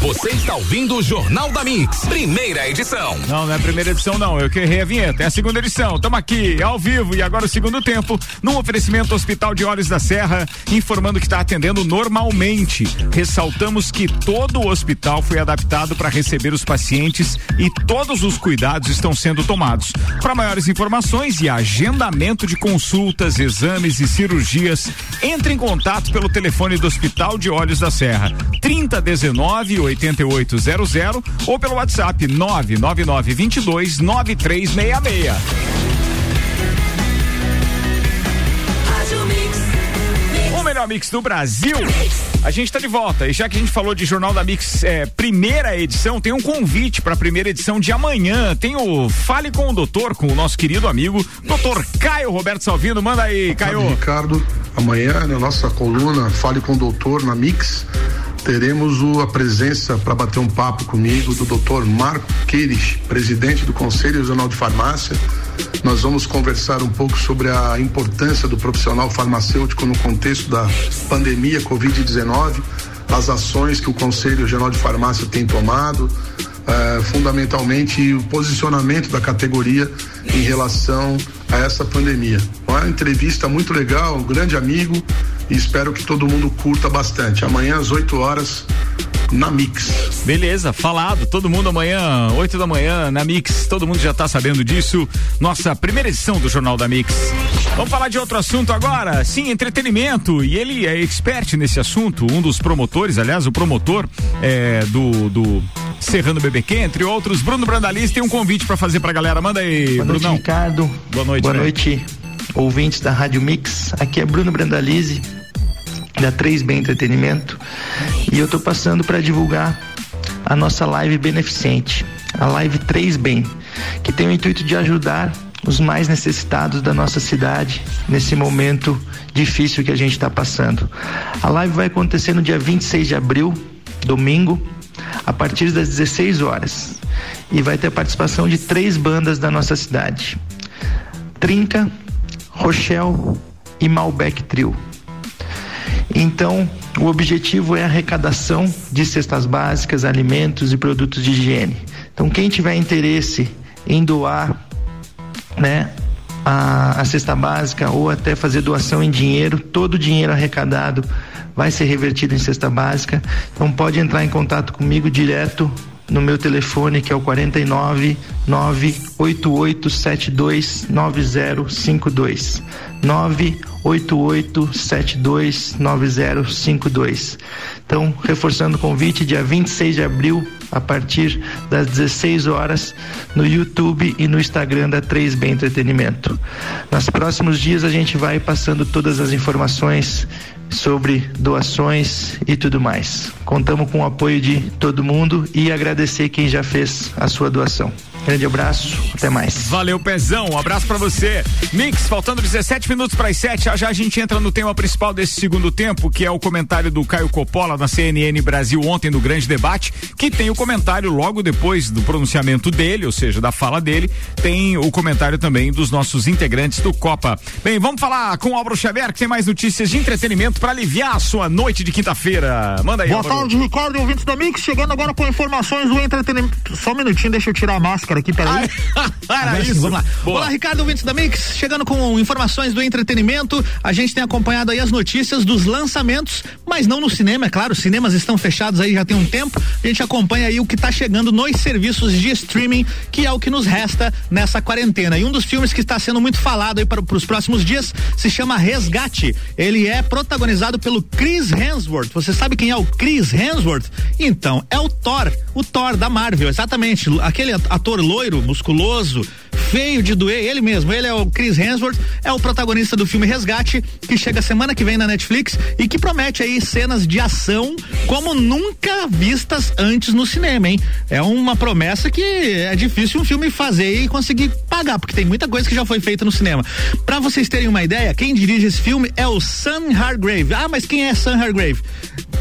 Você está ouvindo o Jornal da Mix, primeira edição. Não, não é a primeira edição, não. Eu que errei a vinheta. É a segunda edição. Estamos aqui, ao vivo, e agora o segundo tempo, num oferecimento Hospital de Olhos da Serra, informando que está atendendo normalmente. Ressaltamos que todo o hospital foi adaptado para receber os pacientes e todos os cuidados estão sendo tomados. Para maiores informações e agendamento de consultas, exames e cirurgias, entre em contato pelo telefone do Hospital de Olhos da Serra, 3019 8800 ou pelo WhatsApp 999 22 9366. O melhor mix do Brasil. A gente está de volta e já que a gente falou de Jornal da Mix é, primeira edição, tem um convite para a primeira edição de amanhã. Tem o Fale com o Doutor, com o nosso querido amigo, Doutor Caio Roberto Salvino. Manda aí, Caio. Ricardo, amanhã na nossa coluna Fale com o Doutor na Mix teremos o, a presença para bater um papo comigo do Dr. Marco Queires, presidente do Conselho Regional de Farmácia. Nós vamos conversar um pouco sobre a importância do profissional farmacêutico no contexto da pandemia Covid-19, as ações que o Conselho Regional de Farmácia tem tomado, eh, fundamentalmente o posicionamento da categoria em relação a essa pandemia. Uma entrevista muito legal, um grande amigo e espero que todo mundo curta bastante. Amanhã às 8 horas na Mix. Beleza, falado. Todo mundo amanhã, 8 da manhã, na Mix. Todo mundo já tá sabendo disso. Nossa primeira edição do Jornal da Mix. Vamos falar de outro assunto agora. Sim, entretenimento. E ele é expert nesse assunto. Um dos promotores, aliás, o promotor é, do, do Serrano BBQ, entre outros. Bruno Brandaliz tem um convite para fazer pra galera. Manda aí, Boa Brunão. noite, Ricardo. Boa noite, Boa velho. noite, ouvintes da Rádio Mix. Aqui é Bruno Brandalize, da 3B Entretenimento. E eu tô passando para divulgar a nossa live beneficente, a live 3 Bem, que tem o intuito de ajudar os mais necessitados da nossa cidade nesse momento difícil que a gente está passando. A live vai acontecer no dia 26 de abril, domingo, a partir das 16 horas. E vai ter a participação de três bandas da nossa cidade: Trinca, Rochelle e Malbec Trio. Então, o objetivo é a arrecadação de cestas básicas, alimentos e produtos de higiene. Então, quem tiver interesse em doar, né, a, a cesta básica ou até fazer doação em dinheiro, todo o dinheiro arrecadado vai ser revertido em cesta básica. Então, pode entrar em contato comigo direto no meu telefone que é o 49 98872 9052 98872 9052 Então, reforçando o convite, dia 26 de abril, a partir das 16 horas, no YouTube e no Instagram da 3B Entretenimento. Nos próximos dias a gente vai passando todas as informações sobre doações e tudo mais. Contamos com o apoio de todo mundo e agradecer quem já fez a sua doação. Grande abraço, até mais. Valeu, Pezão. Um abraço para você. Mix, faltando 17 minutos para as 7, já, já a gente entra no tema principal desse segundo tempo, que é o comentário do Caio Coppola na CNN Brasil ontem no grande debate, que tem o comentário logo depois do pronunciamento dele, ou seja, da fala dele, tem o comentário também dos nossos integrantes do Copa. Bem, vamos falar com o Álvaro Xavier, que tem mais notícias de entretenimento para aliviar a sua noite de quinta-feira. Manda aí, Boa Álvaro. tarde, Ricardo e ouvintes da Mix, chegando agora com informações do entretenimento. Só um minutinho, deixa eu tirar a máscara aqui, peraí. Era Agora sim, isso. Vamos lá. Boa. Olá, Ricardo, ouvintes da Mix, chegando com informações do entretenimento. A gente tem acompanhado aí as notícias dos lançamentos, mas não no cinema, é claro, os cinemas estão fechados aí já tem um tempo. A gente acompanha aí o que está chegando nos serviços de streaming, que é o que nos resta nessa quarentena. E um dos filmes que está sendo muito falado aí para os próximos dias se chama Resgate. Ele é protagonizado pelo Chris Hemsworth. Você sabe quem é o Chris Hemsworth? Então, é o Thor, o Thor da Marvel, exatamente. Aquele ator loiro, musculoso, feio de doer, ele mesmo, ele é o Chris Hemsworth, é o protagonista do filme Resgate, que chega semana que vem na Netflix e que promete aí cenas de ação como nunca vistas antes no cinema, hein? É uma promessa que é difícil um filme fazer e conseguir pagar, porque tem muita coisa que já foi feita no cinema. Pra vocês terem uma ideia, quem dirige esse filme é o Sam Hargrave. Ah, mas quem é Sam Hargrave?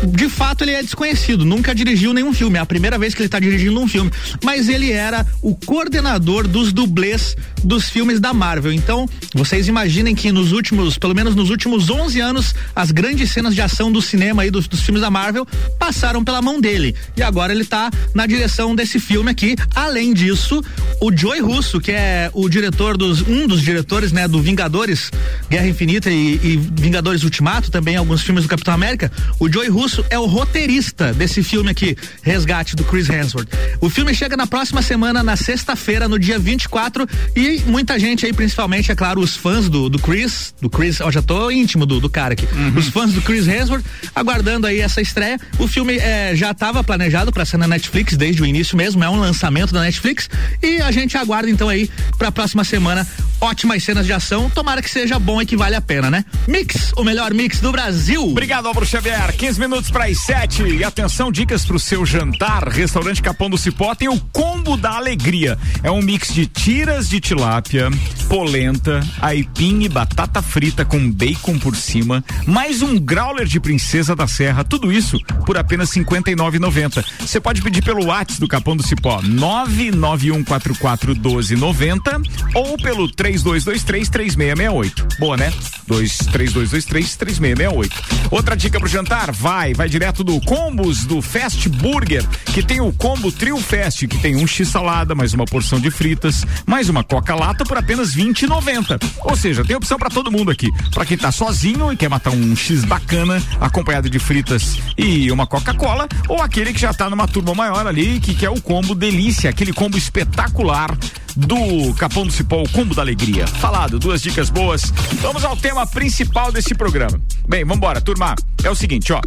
De fato, ele é desconhecido, nunca dirigiu nenhum filme, é a primeira vez que ele está dirigindo um filme, mas ele era o coordenador dos dublês dos filmes da Marvel. Então, vocês imaginem que nos últimos, pelo menos nos últimos 11 anos, as grandes cenas de ação do cinema aí dos, dos filmes da Marvel passaram pela mão dele. E agora ele tá na direção desse filme aqui. Além disso, o Joey Russo, que é o diretor dos um dos diretores, né, do Vingadores, Guerra Infinita e, e Vingadores Ultimato, também alguns filmes do Capitão América, o Joey Russo é o roteirista desse filme aqui, Resgate do Chris Hemsworth. O filme chega na próxima semana, na sexta-feira, no dia 24, e muita gente aí, principalmente, é claro, os fãs do, do Chris, do Chris, ó, já tô íntimo do, do cara aqui. Os fãs do Chris Hemsworth, aguardando aí essa estreia. O filme é, já estava planejado para ser na Netflix desde o início mesmo, é um lançamento da Netflix, e a gente aguarda então aí pra próxima semana ótimas cenas de ação. Tomara que seja bom e que vale a pena, né? Mix, o melhor mix do Brasil. Obrigado, Álvaro Xavier. 15 minutos para as 7. E atenção, dicas para o seu jantar. Restaurante Capão do Cipó tem o combo da alegria. É um mix de tiras de tilápia, polenta, aipim e batata frita com bacon por cima, mais um growler de princesa da serra. Tudo isso por apenas R$ 59,90. Você pode pedir pelo WhatsApp do Capão do Cipó 991441290 ou pelo 32233668. Boa, né? 232233668. Outra dica pro jantar, vai, vai direto do Combos do Fast Burger, que tem o combo Trio Fast, que tem um X salada, mais uma porção de fritas, mais uma Coca Lata por apenas 20,90. Ou seja, tem opção para todo mundo aqui. Para quem tá sozinho e quer matar um X bacana, acompanhado de fritas e uma Coca-Cola, ou aquele que já tá numa turma maior ali, que quer o combo delícia, aquele combo espetacular do Capão do Cipó, o combo da alegria. Falado, duas dicas boas. Vamos ao tema principal desse programa. Bem, vambora, turma. É o seguinte, ó.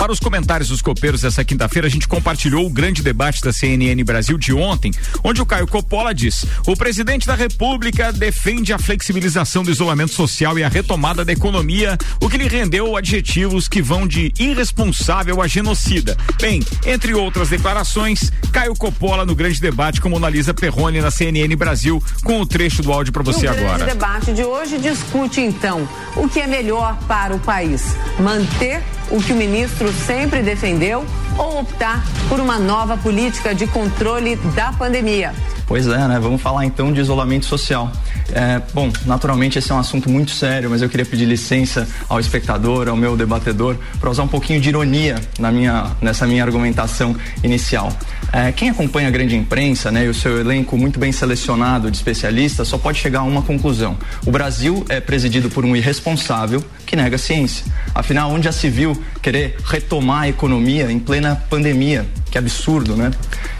Para os comentários dos copeiros dessa quinta-feira, a gente compartilhou o grande debate da CNN Brasil de ontem, onde o Caio Coppola diz: o presidente da República defende a flexibilização do isolamento social e a retomada da economia, o que lhe rendeu adjetivos que vão de irresponsável a genocida. Bem, entre outras declarações, Caio Coppola no grande debate como analisa Perrone na CNN Brasil, com o trecho do áudio para você o agora. grande debate de hoje discute então o que é melhor para o país: manter o que o ministro sempre defendeu ou optar por uma nova política de controle da pandemia. Pois é, né? Vamos falar então de isolamento social. É, bom, naturalmente esse é um assunto muito sério, mas eu queria pedir licença ao espectador, ao meu debatedor, para usar um pouquinho de ironia na minha, nessa minha argumentação inicial. É, quem acompanha a grande imprensa né, e o seu elenco muito bem selecionado de especialistas só pode chegar a uma conclusão. O Brasil é presidido por um irresponsável que nega a ciência. Afinal, onde já se viu querer retomar a economia em plena pandemia? Que absurdo, né?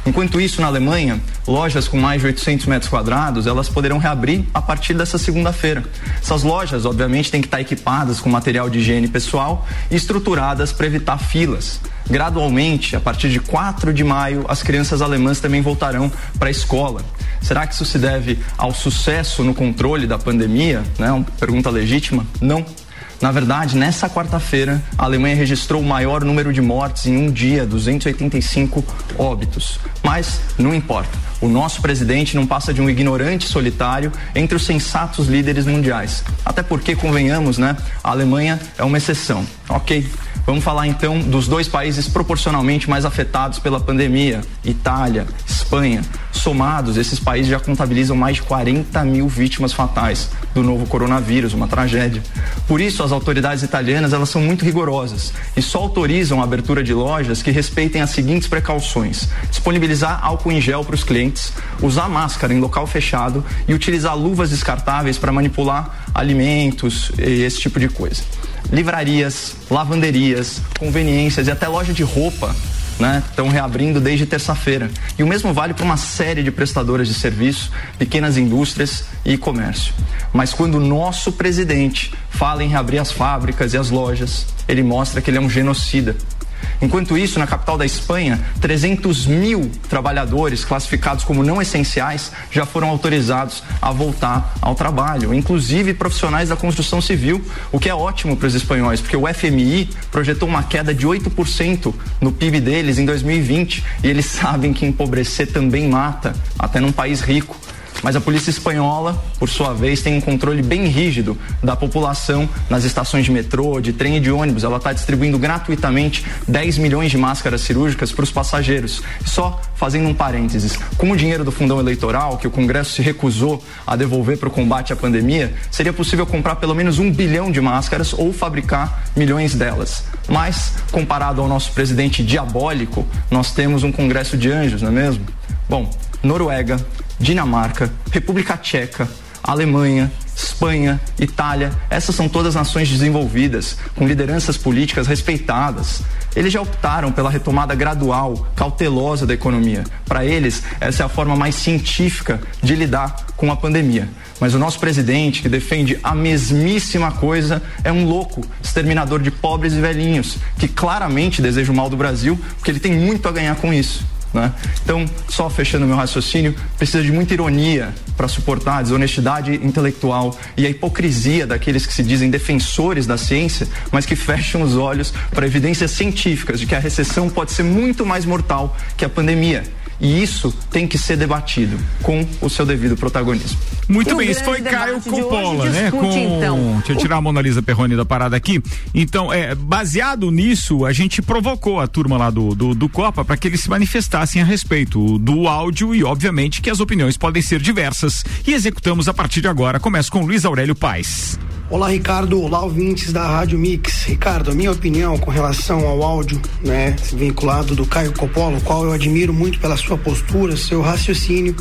Enquanto isso, na Alemanha, lojas com mais de 800 metros quadrados, elas poderão reabrir a partir dessa segunda-feira. Essas lojas, obviamente, têm que estar equipadas com material de higiene pessoal e estruturadas para evitar filas. Gradualmente, a partir de 4 de maio, as crianças alemãs também voltarão para a escola. Será que isso se deve ao sucesso no controle da pandemia? Né? Uma pergunta legítima? Não. Na verdade, nessa quarta-feira, a Alemanha registrou o maior número de mortes em um dia, 285 óbitos. Mas não importa. O nosso presidente não passa de um ignorante solitário entre os sensatos líderes mundiais. Até porque, convenhamos, né? A Alemanha é uma exceção. Ok? Vamos falar então dos dois países proporcionalmente mais afetados pela pandemia: Itália, Espanha. Somados, esses países já contabilizam mais de 40 mil vítimas fatais do novo coronavírus, uma tragédia. Por isso, as autoridades italianas elas são muito rigorosas e só autorizam a abertura de lojas que respeitem as seguintes precauções: disponibilizar álcool em gel para os clientes, usar máscara em local fechado e utilizar luvas descartáveis para manipular alimentos e esse tipo de coisa livrarias, lavanderias, conveniências e até loja de roupa né, estão reabrindo desde terça-feira. E o mesmo vale para uma série de prestadoras de serviço, pequenas indústrias e comércio. Mas quando o nosso presidente fala em reabrir as fábricas e as lojas, ele mostra que ele é um genocida Enquanto isso, na capital da Espanha, 300 mil trabalhadores classificados como não essenciais já foram autorizados a voltar ao trabalho, inclusive profissionais da construção civil, o que é ótimo para os espanhóis, porque o FMI projetou uma queda de 8% no PIB deles em 2020 e eles sabem que empobrecer também mata, até num país rico. Mas a polícia espanhola, por sua vez, tem um controle bem rígido da população nas estações de metrô, de trem e de ônibus. Ela está distribuindo gratuitamente 10 milhões de máscaras cirúrgicas para os passageiros. Só fazendo um parênteses, com o dinheiro do fundão eleitoral, que o Congresso se recusou a devolver para o combate à pandemia, seria possível comprar pelo menos um bilhão de máscaras ou fabricar milhões delas. Mas, comparado ao nosso presidente diabólico, nós temos um Congresso de anjos, não é mesmo? Bom, Noruega, Dinamarca, República Tcheca, Alemanha, Espanha, Itália, essas são todas nações desenvolvidas, com lideranças políticas respeitadas. Eles já optaram pela retomada gradual, cautelosa da economia. Para eles, essa é a forma mais científica de lidar com a pandemia. Mas o nosso presidente, que defende a mesmíssima coisa, é um louco, exterminador de pobres e velhinhos, que claramente deseja o mal do Brasil, porque ele tem muito a ganhar com isso. Né? Então, só fechando meu raciocínio, precisa de muita ironia para suportar a desonestidade intelectual e a hipocrisia daqueles que se dizem defensores da ciência, mas que fecham os olhos para evidências científicas de que a recessão pode ser muito mais mortal que a pandemia e isso tem que ser debatido com o seu devido protagonismo. Muito bem, isso foi Caio Coppola, né? Com... Então, Deixa eu tirar a Mona Lisa Perrone da parada aqui. Então, é, baseado nisso, a gente provocou a turma lá do, do, do Copa para que eles se manifestassem a respeito do áudio e, obviamente, que as opiniões podem ser diversas. E executamos a partir de agora. Começo com Luiz Aurélio Paes. Olá, Ricardo. Olá, ouvintes da Rádio Mix. Ricardo, a minha opinião com relação ao áudio, né, vinculado do Caio Coppola, qual eu admiro muito pela sua postura, seu raciocínio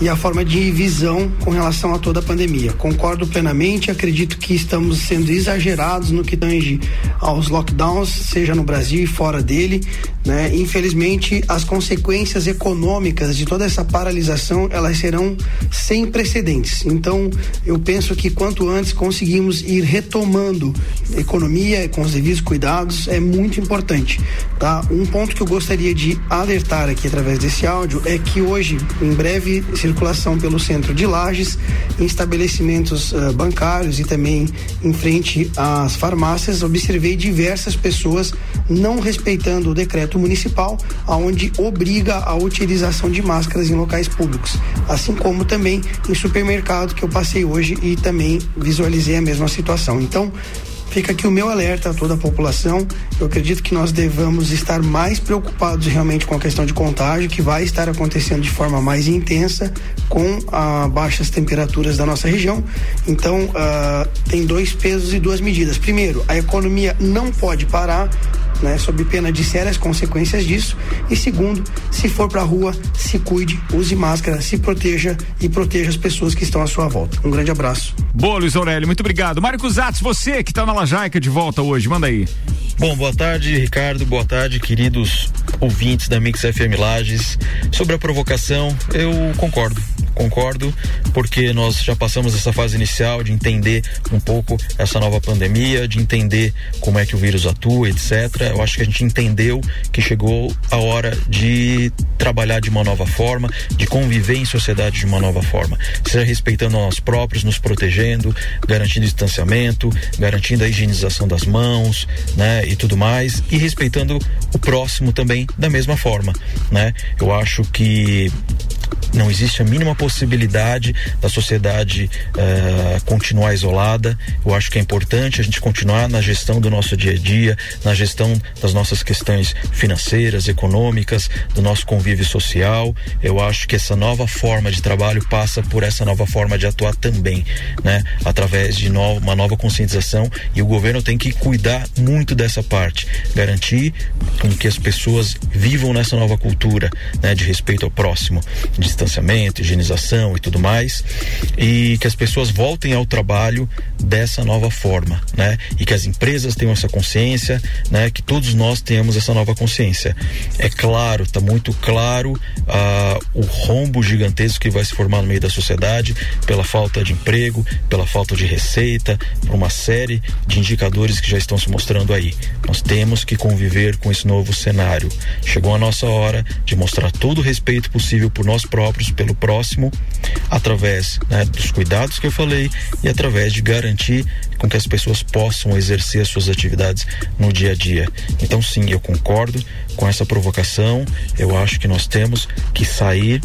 e a forma de visão com relação a toda a pandemia. Concordo plenamente, acredito que estamos sendo exagerados no que tange aos lockdowns, seja no Brasil e fora dele, né? Infelizmente, as consequências econômicas de toda essa paralisação, elas serão sem precedentes. Então, eu penso que quanto antes conseguimos ir retomando economia com os devidos cuidados é muito importante, tá? Um ponto que eu gostaria de alertar aqui através desse áudio é que hoje, em breve, circulação pelo centro de Lages, em estabelecimentos uh, bancários e também em frente às farmácias, observei diversas pessoas não respeitando o decreto municipal, aonde obriga a utilização de máscaras em locais públicos, assim como também em supermercado que eu passei hoje e também visualizei a mesma situação. Então, Fica aqui o meu alerta a toda a população. Eu acredito que nós devamos estar mais preocupados realmente com a questão de contágio, que vai estar acontecendo de forma mais intensa com a baixas temperaturas da nossa região. Então, uh, tem dois pesos e duas medidas. Primeiro, a economia não pode parar né, sob pena de sérias consequências disso. E segundo, se for para a rua, se cuide, use máscara, se proteja e proteja as pessoas que estão à sua volta. Um grande abraço. Boa, Luiz Aurélio, muito obrigado. Marcos Zatos, você que está na Lajaica de volta hoje, manda aí. Bom, boa tarde, Ricardo. Boa tarde, queridos ouvintes da Mix FM Lages. Sobre a provocação, eu concordo concordo, porque nós já passamos essa fase inicial de entender um pouco essa nova pandemia, de entender como é que o vírus atua, etc. Eu acho que a gente entendeu que chegou a hora de trabalhar de uma nova forma, de conviver em sociedade de uma nova forma, seja respeitando nós próprios, nos protegendo, garantindo distanciamento, garantindo a higienização das mãos, né, e tudo mais, e respeitando o próximo também da mesma forma, né? Eu acho que não existe a mínima possibilidade da sociedade uh, continuar isolada. Eu acho que é importante a gente continuar na gestão do nosso dia a dia, na gestão das nossas questões financeiras, econômicas, do nosso convívio social. Eu acho que essa nova forma de trabalho passa por essa nova forma de atuar também, né? Através de no, uma nova conscientização e o governo tem que cuidar muito dessa parte, garantir com que as pessoas vivam nessa nova cultura, né? De respeito ao próximo, distanciamento, higienização e tudo mais, e que as pessoas voltem ao trabalho dessa nova forma, né? E que as empresas tenham essa consciência, né? Que todos nós tenhamos essa nova consciência. É claro, está muito claro ah, o rombo gigantesco que vai se formar no meio da sociedade pela falta de emprego, pela falta de receita, por uma série de indicadores que já estão se mostrando aí. Nós temos que conviver com esse novo cenário. Chegou a nossa hora de mostrar todo o respeito possível por nós próprios, pelo próximo, através né, dos cuidados que eu falei e através de garantir com que as pessoas possam exercer as suas atividades no dia a dia. Então, sim, eu concordo com essa provocação. Eu acho que nós temos que sair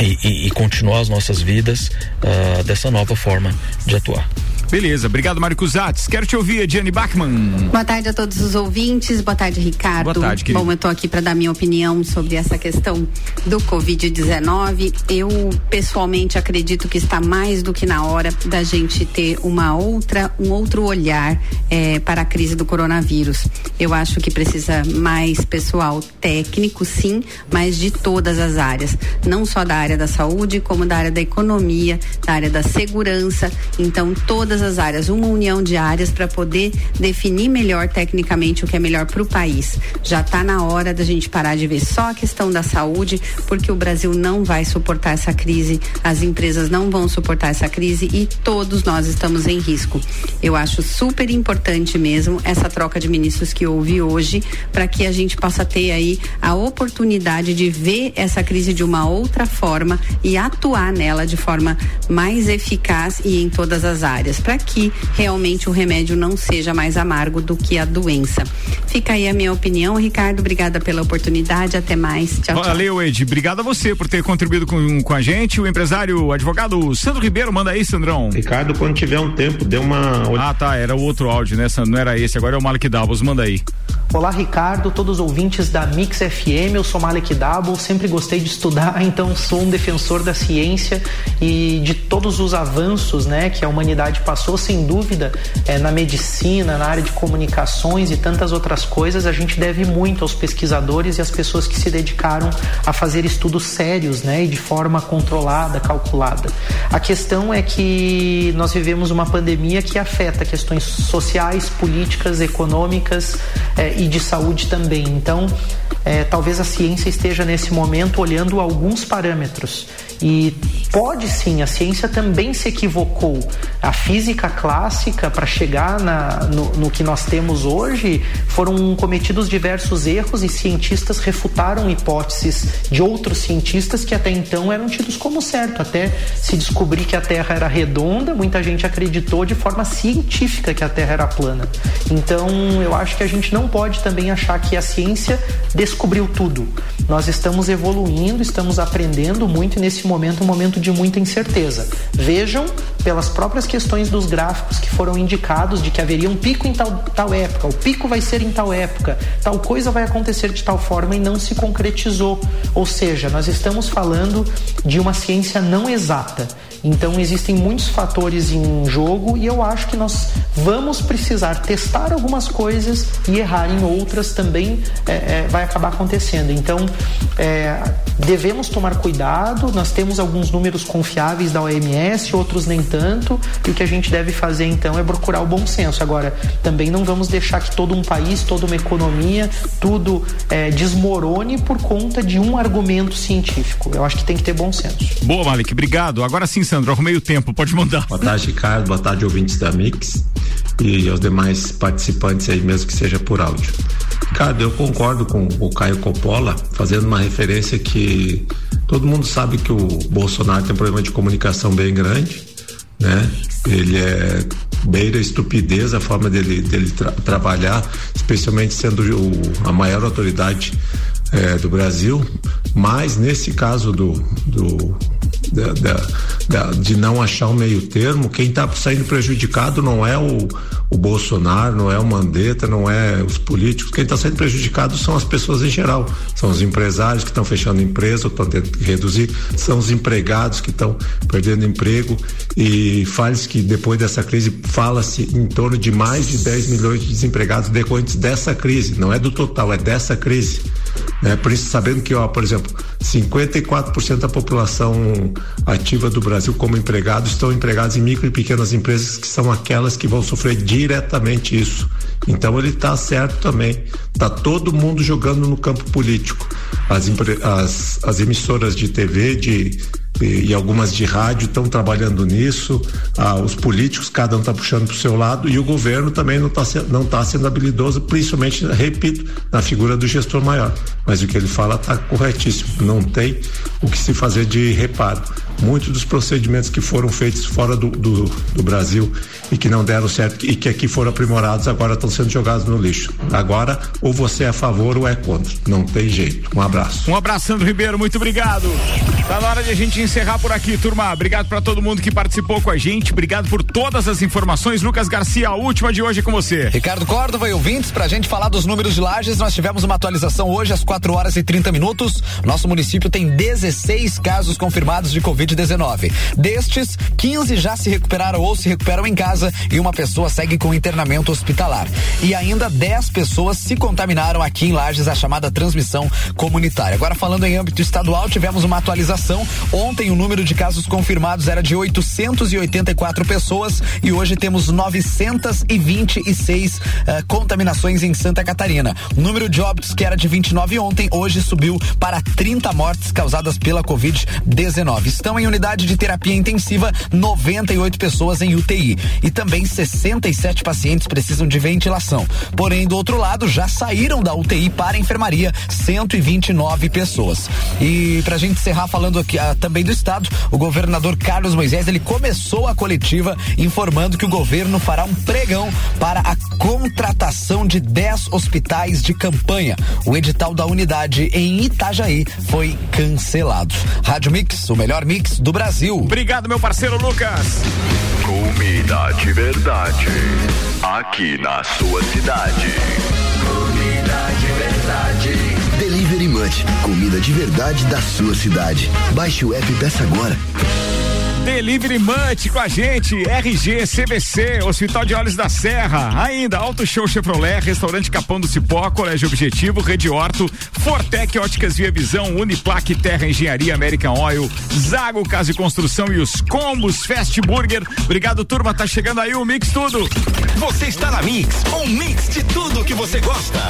e, e, e continuar as nossas vidas uh, dessa nova forma de atuar. Beleza, obrigado, Mário Cusatz. Quero te ouvir, Ediane Bachmann. Boa tarde a todos os ouvintes, boa tarde, Ricardo. Boa tarde, querido. Bom, eu tô aqui para dar minha opinião sobre essa questão do Covid-19. Eu, pessoalmente, acredito que está mais do que na hora da gente ter uma outra, um outro olhar eh, para a crise do coronavírus. Eu acho que precisa mais pessoal técnico, sim, mas de todas as áreas. Não só da área da saúde, como da área da economia, da área da segurança. Então, todas todas as áreas, uma união de áreas para poder definir melhor tecnicamente o que é melhor para o país. Já está na hora da gente parar de ver só a questão da saúde, porque o Brasil não vai suportar essa crise, as empresas não vão suportar essa crise e todos nós estamos em risco. Eu acho super importante mesmo essa troca de ministros que houve hoje, para que a gente possa ter aí a oportunidade de ver essa crise de uma outra forma e atuar nela de forma mais eficaz e em todas as áreas para que realmente o remédio não seja mais amargo do que a doença. Fica aí a minha opinião, Ricardo. Obrigada pela oportunidade. Até mais. Tchau. Valeu, Ed. Obrigado a você por ter contribuído com, com a gente. O empresário, o advogado Sandro Ribeiro, manda aí, Sandrão. Ricardo, quando tiver um tempo, dê uma. Ah, tá. Era o outro áudio, né? Não era esse. Agora é o Malik Davos. Manda aí. Olá, Ricardo, todos os ouvintes da Mix FM. Eu sou Malik Dabo, sempre gostei de estudar, então sou um defensor da ciência e de todos os avanços, né, que a humanidade passou, sem dúvida, é, na medicina, na área de comunicações e tantas outras coisas. A gente deve muito aos pesquisadores e às pessoas que se dedicaram a fazer estudos sérios, né, e de forma controlada, calculada. A questão é que nós vivemos uma pandemia que afeta questões sociais, políticas, econômicas é, e de saúde também. Então, é, talvez a ciência esteja nesse momento olhando alguns parâmetros. E pode sim, a ciência também se equivocou. A física clássica, para chegar na, no, no, que nós temos hoje, foram cometidos diversos erros e cientistas refutaram hipóteses de outros cientistas que até então eram tidos como certo. Até se descobrir que a Terra era redonda, muita gente acreditou de forma científica que a Terra era plana. Então, eu acho que a gente não pode também achar que a ciência descobriu tudo. Nós estamos evoluindo, estamos aprendendo muito e momento um momento de muita incerteza. Vejam pelas próprias questões dos gráficos que foram indicados de que haveria um pico em tal, tal época, o pico vai ser em tal época, tal coisa vai acontecer de tal forma e não se concretizou. Ou seja, nós estamos falando de uma ciência não exata. Então existem muitos fatores em jogo e eu acho que nós vamos precisar testar algumas coisas e errar em outras também é, é, vai acabar acontecendo. Então é, devemos tomar cuidado, nós temos alguns números confiáveis da OMS, outros nem tanto, e o que a gente deve fazer então é procurar o bom senso. Agora, também não vamos deixar que todo um país, toda uma economia, tudo é, desmorone por conta de um argumento científico. Eu acho que tem que ter bom senso. Boa, Malik, obrigado. Agora sim, Sandro, arrumei o tempo, pode mandar. Boa tarde, Ricardo. Boa tarde, ouvintes da Mix e aos demais participantes aí, mesmo que seja por áudio. Ricardo, eu concordo com o Caio Coppola, fazendo uma referência que todo mundo sabe que o Bolsonaro tem um problema de comunicação bem grande, né? Ele é beira estupidez a forma dele, dele tra trabalhar, especialmente sendo o, a maior autoridade é, do Brasil, mas nesse caso do, do da, da, da, de não achar um meio termo, quem está saindo prejudicado não é o, o Bolsonaro, não é o Mandetta, não é os políticos, quem está sendo prejudicado são as pessoas em geral, são os empresários que estão fechando empresa, estão tendo que reduzir, são os empregados que estão perdendo emprego. E faz que depois dessa crise fala-se em torno de mais de 10 milhões de desempregados decorrentes dessa crise, não é do total, é dessa crise. Né? Por isso, sabendo que, ó, por exemplo, 54% da população ativa do Brasil como empregados estão empregados em micro e pequenas empresas que são aquelas que vão sofrer diretamente isso. Então ele está certo também. Tá todo mundo jogando no campo político. As, as, as emissoras de TV, de e, algumas de rádio estão trabalhando nisso. Ah, os políticos, cada um está puxando para o seu lado e o governo também não está não tá sendo habilidoso, principalmente, repito, na figura do gestor maior. Mas o que ele fala está corretíssimo. Não tem o que se fazer de reparo. Muitos dos procedimentos que foram feitos fora do, do, do Brasil e que não deram certo e que aqui foram aprimorados agora estão sendo jogados no lixo. Agora, ou você é a favor ou é contra. Não tem jeito. Um abraço. Um abraço, Sandro Ribeiro. Muito obrigado. Tá na hora de a gente encerrar por aqui, turma. Obrigado para todo mundo que participou com a gente. Obrigado por todas as informações. Lucas Garcia, a última de hoje é com você. Ricardo Córdova e ouvintes, pra gente falar dos números de lajes, nós tivemos uma atualização hoje às 4 horas e 30 minutos. Nosso município tem 16 casos confirmados de Covid-19. Destes, 15 já se recuperaram ou se recuperam em casa e uma pessoa segue com internamento hospitalar. E ainda 10 pessoas se contaminaram aqui em Lages, a chamada transmissão comunitária. Agora, falando em âmbito estadual, tivemos uma atualização. Ontem, o número de casos confirmados era de 884 pessoas e hoje temos 926 uh, contaminações em Santa Catarina. O número de óbitos, que era de 29 ontem, hoje subiu para 30 mortes causadas pela Covid-19. Estão em unidade de terapia intensiva 98 pessoas em UTI. E também 67 pacientes precisam de ventilação. Porém, do outro lado, já saíram da UTI para a enfermaria 129 pessoas. E pra gente encerrar falando aqui uh, também do estado, o governador Carlos Moisés, ele começou a coletiva informando que o governo fará um pregão para a contratação de 10 hospitais de campanha. O edital da unidade em Itajaí foi cancelado. Rádio Mix, o melhor mix do Brasil. Obrigado, meu parceiro Lucas. Comida de verdade. Aqui na sua cidade. Comida de verdade. Delivery Munch, comida de verdade da sua cidade. Baixe o app e peça agora. Delivery Munch com a gente, RG, CBC, Hospital de Olhos da Serra, ainda Auto Show Chevrolet, Restaurante Capão do Cipó, Colégio Objetivo, Rede Horto, Fortec Óticas Via Visão, Uniplaque Terra Engenharia, American Oil, Zago Casa e Construção e os Combos Fast Burger. Obrigado, turma, tá chegando aí o Mix Tudo. Você está na Mix, um mix de tudo que você gosta.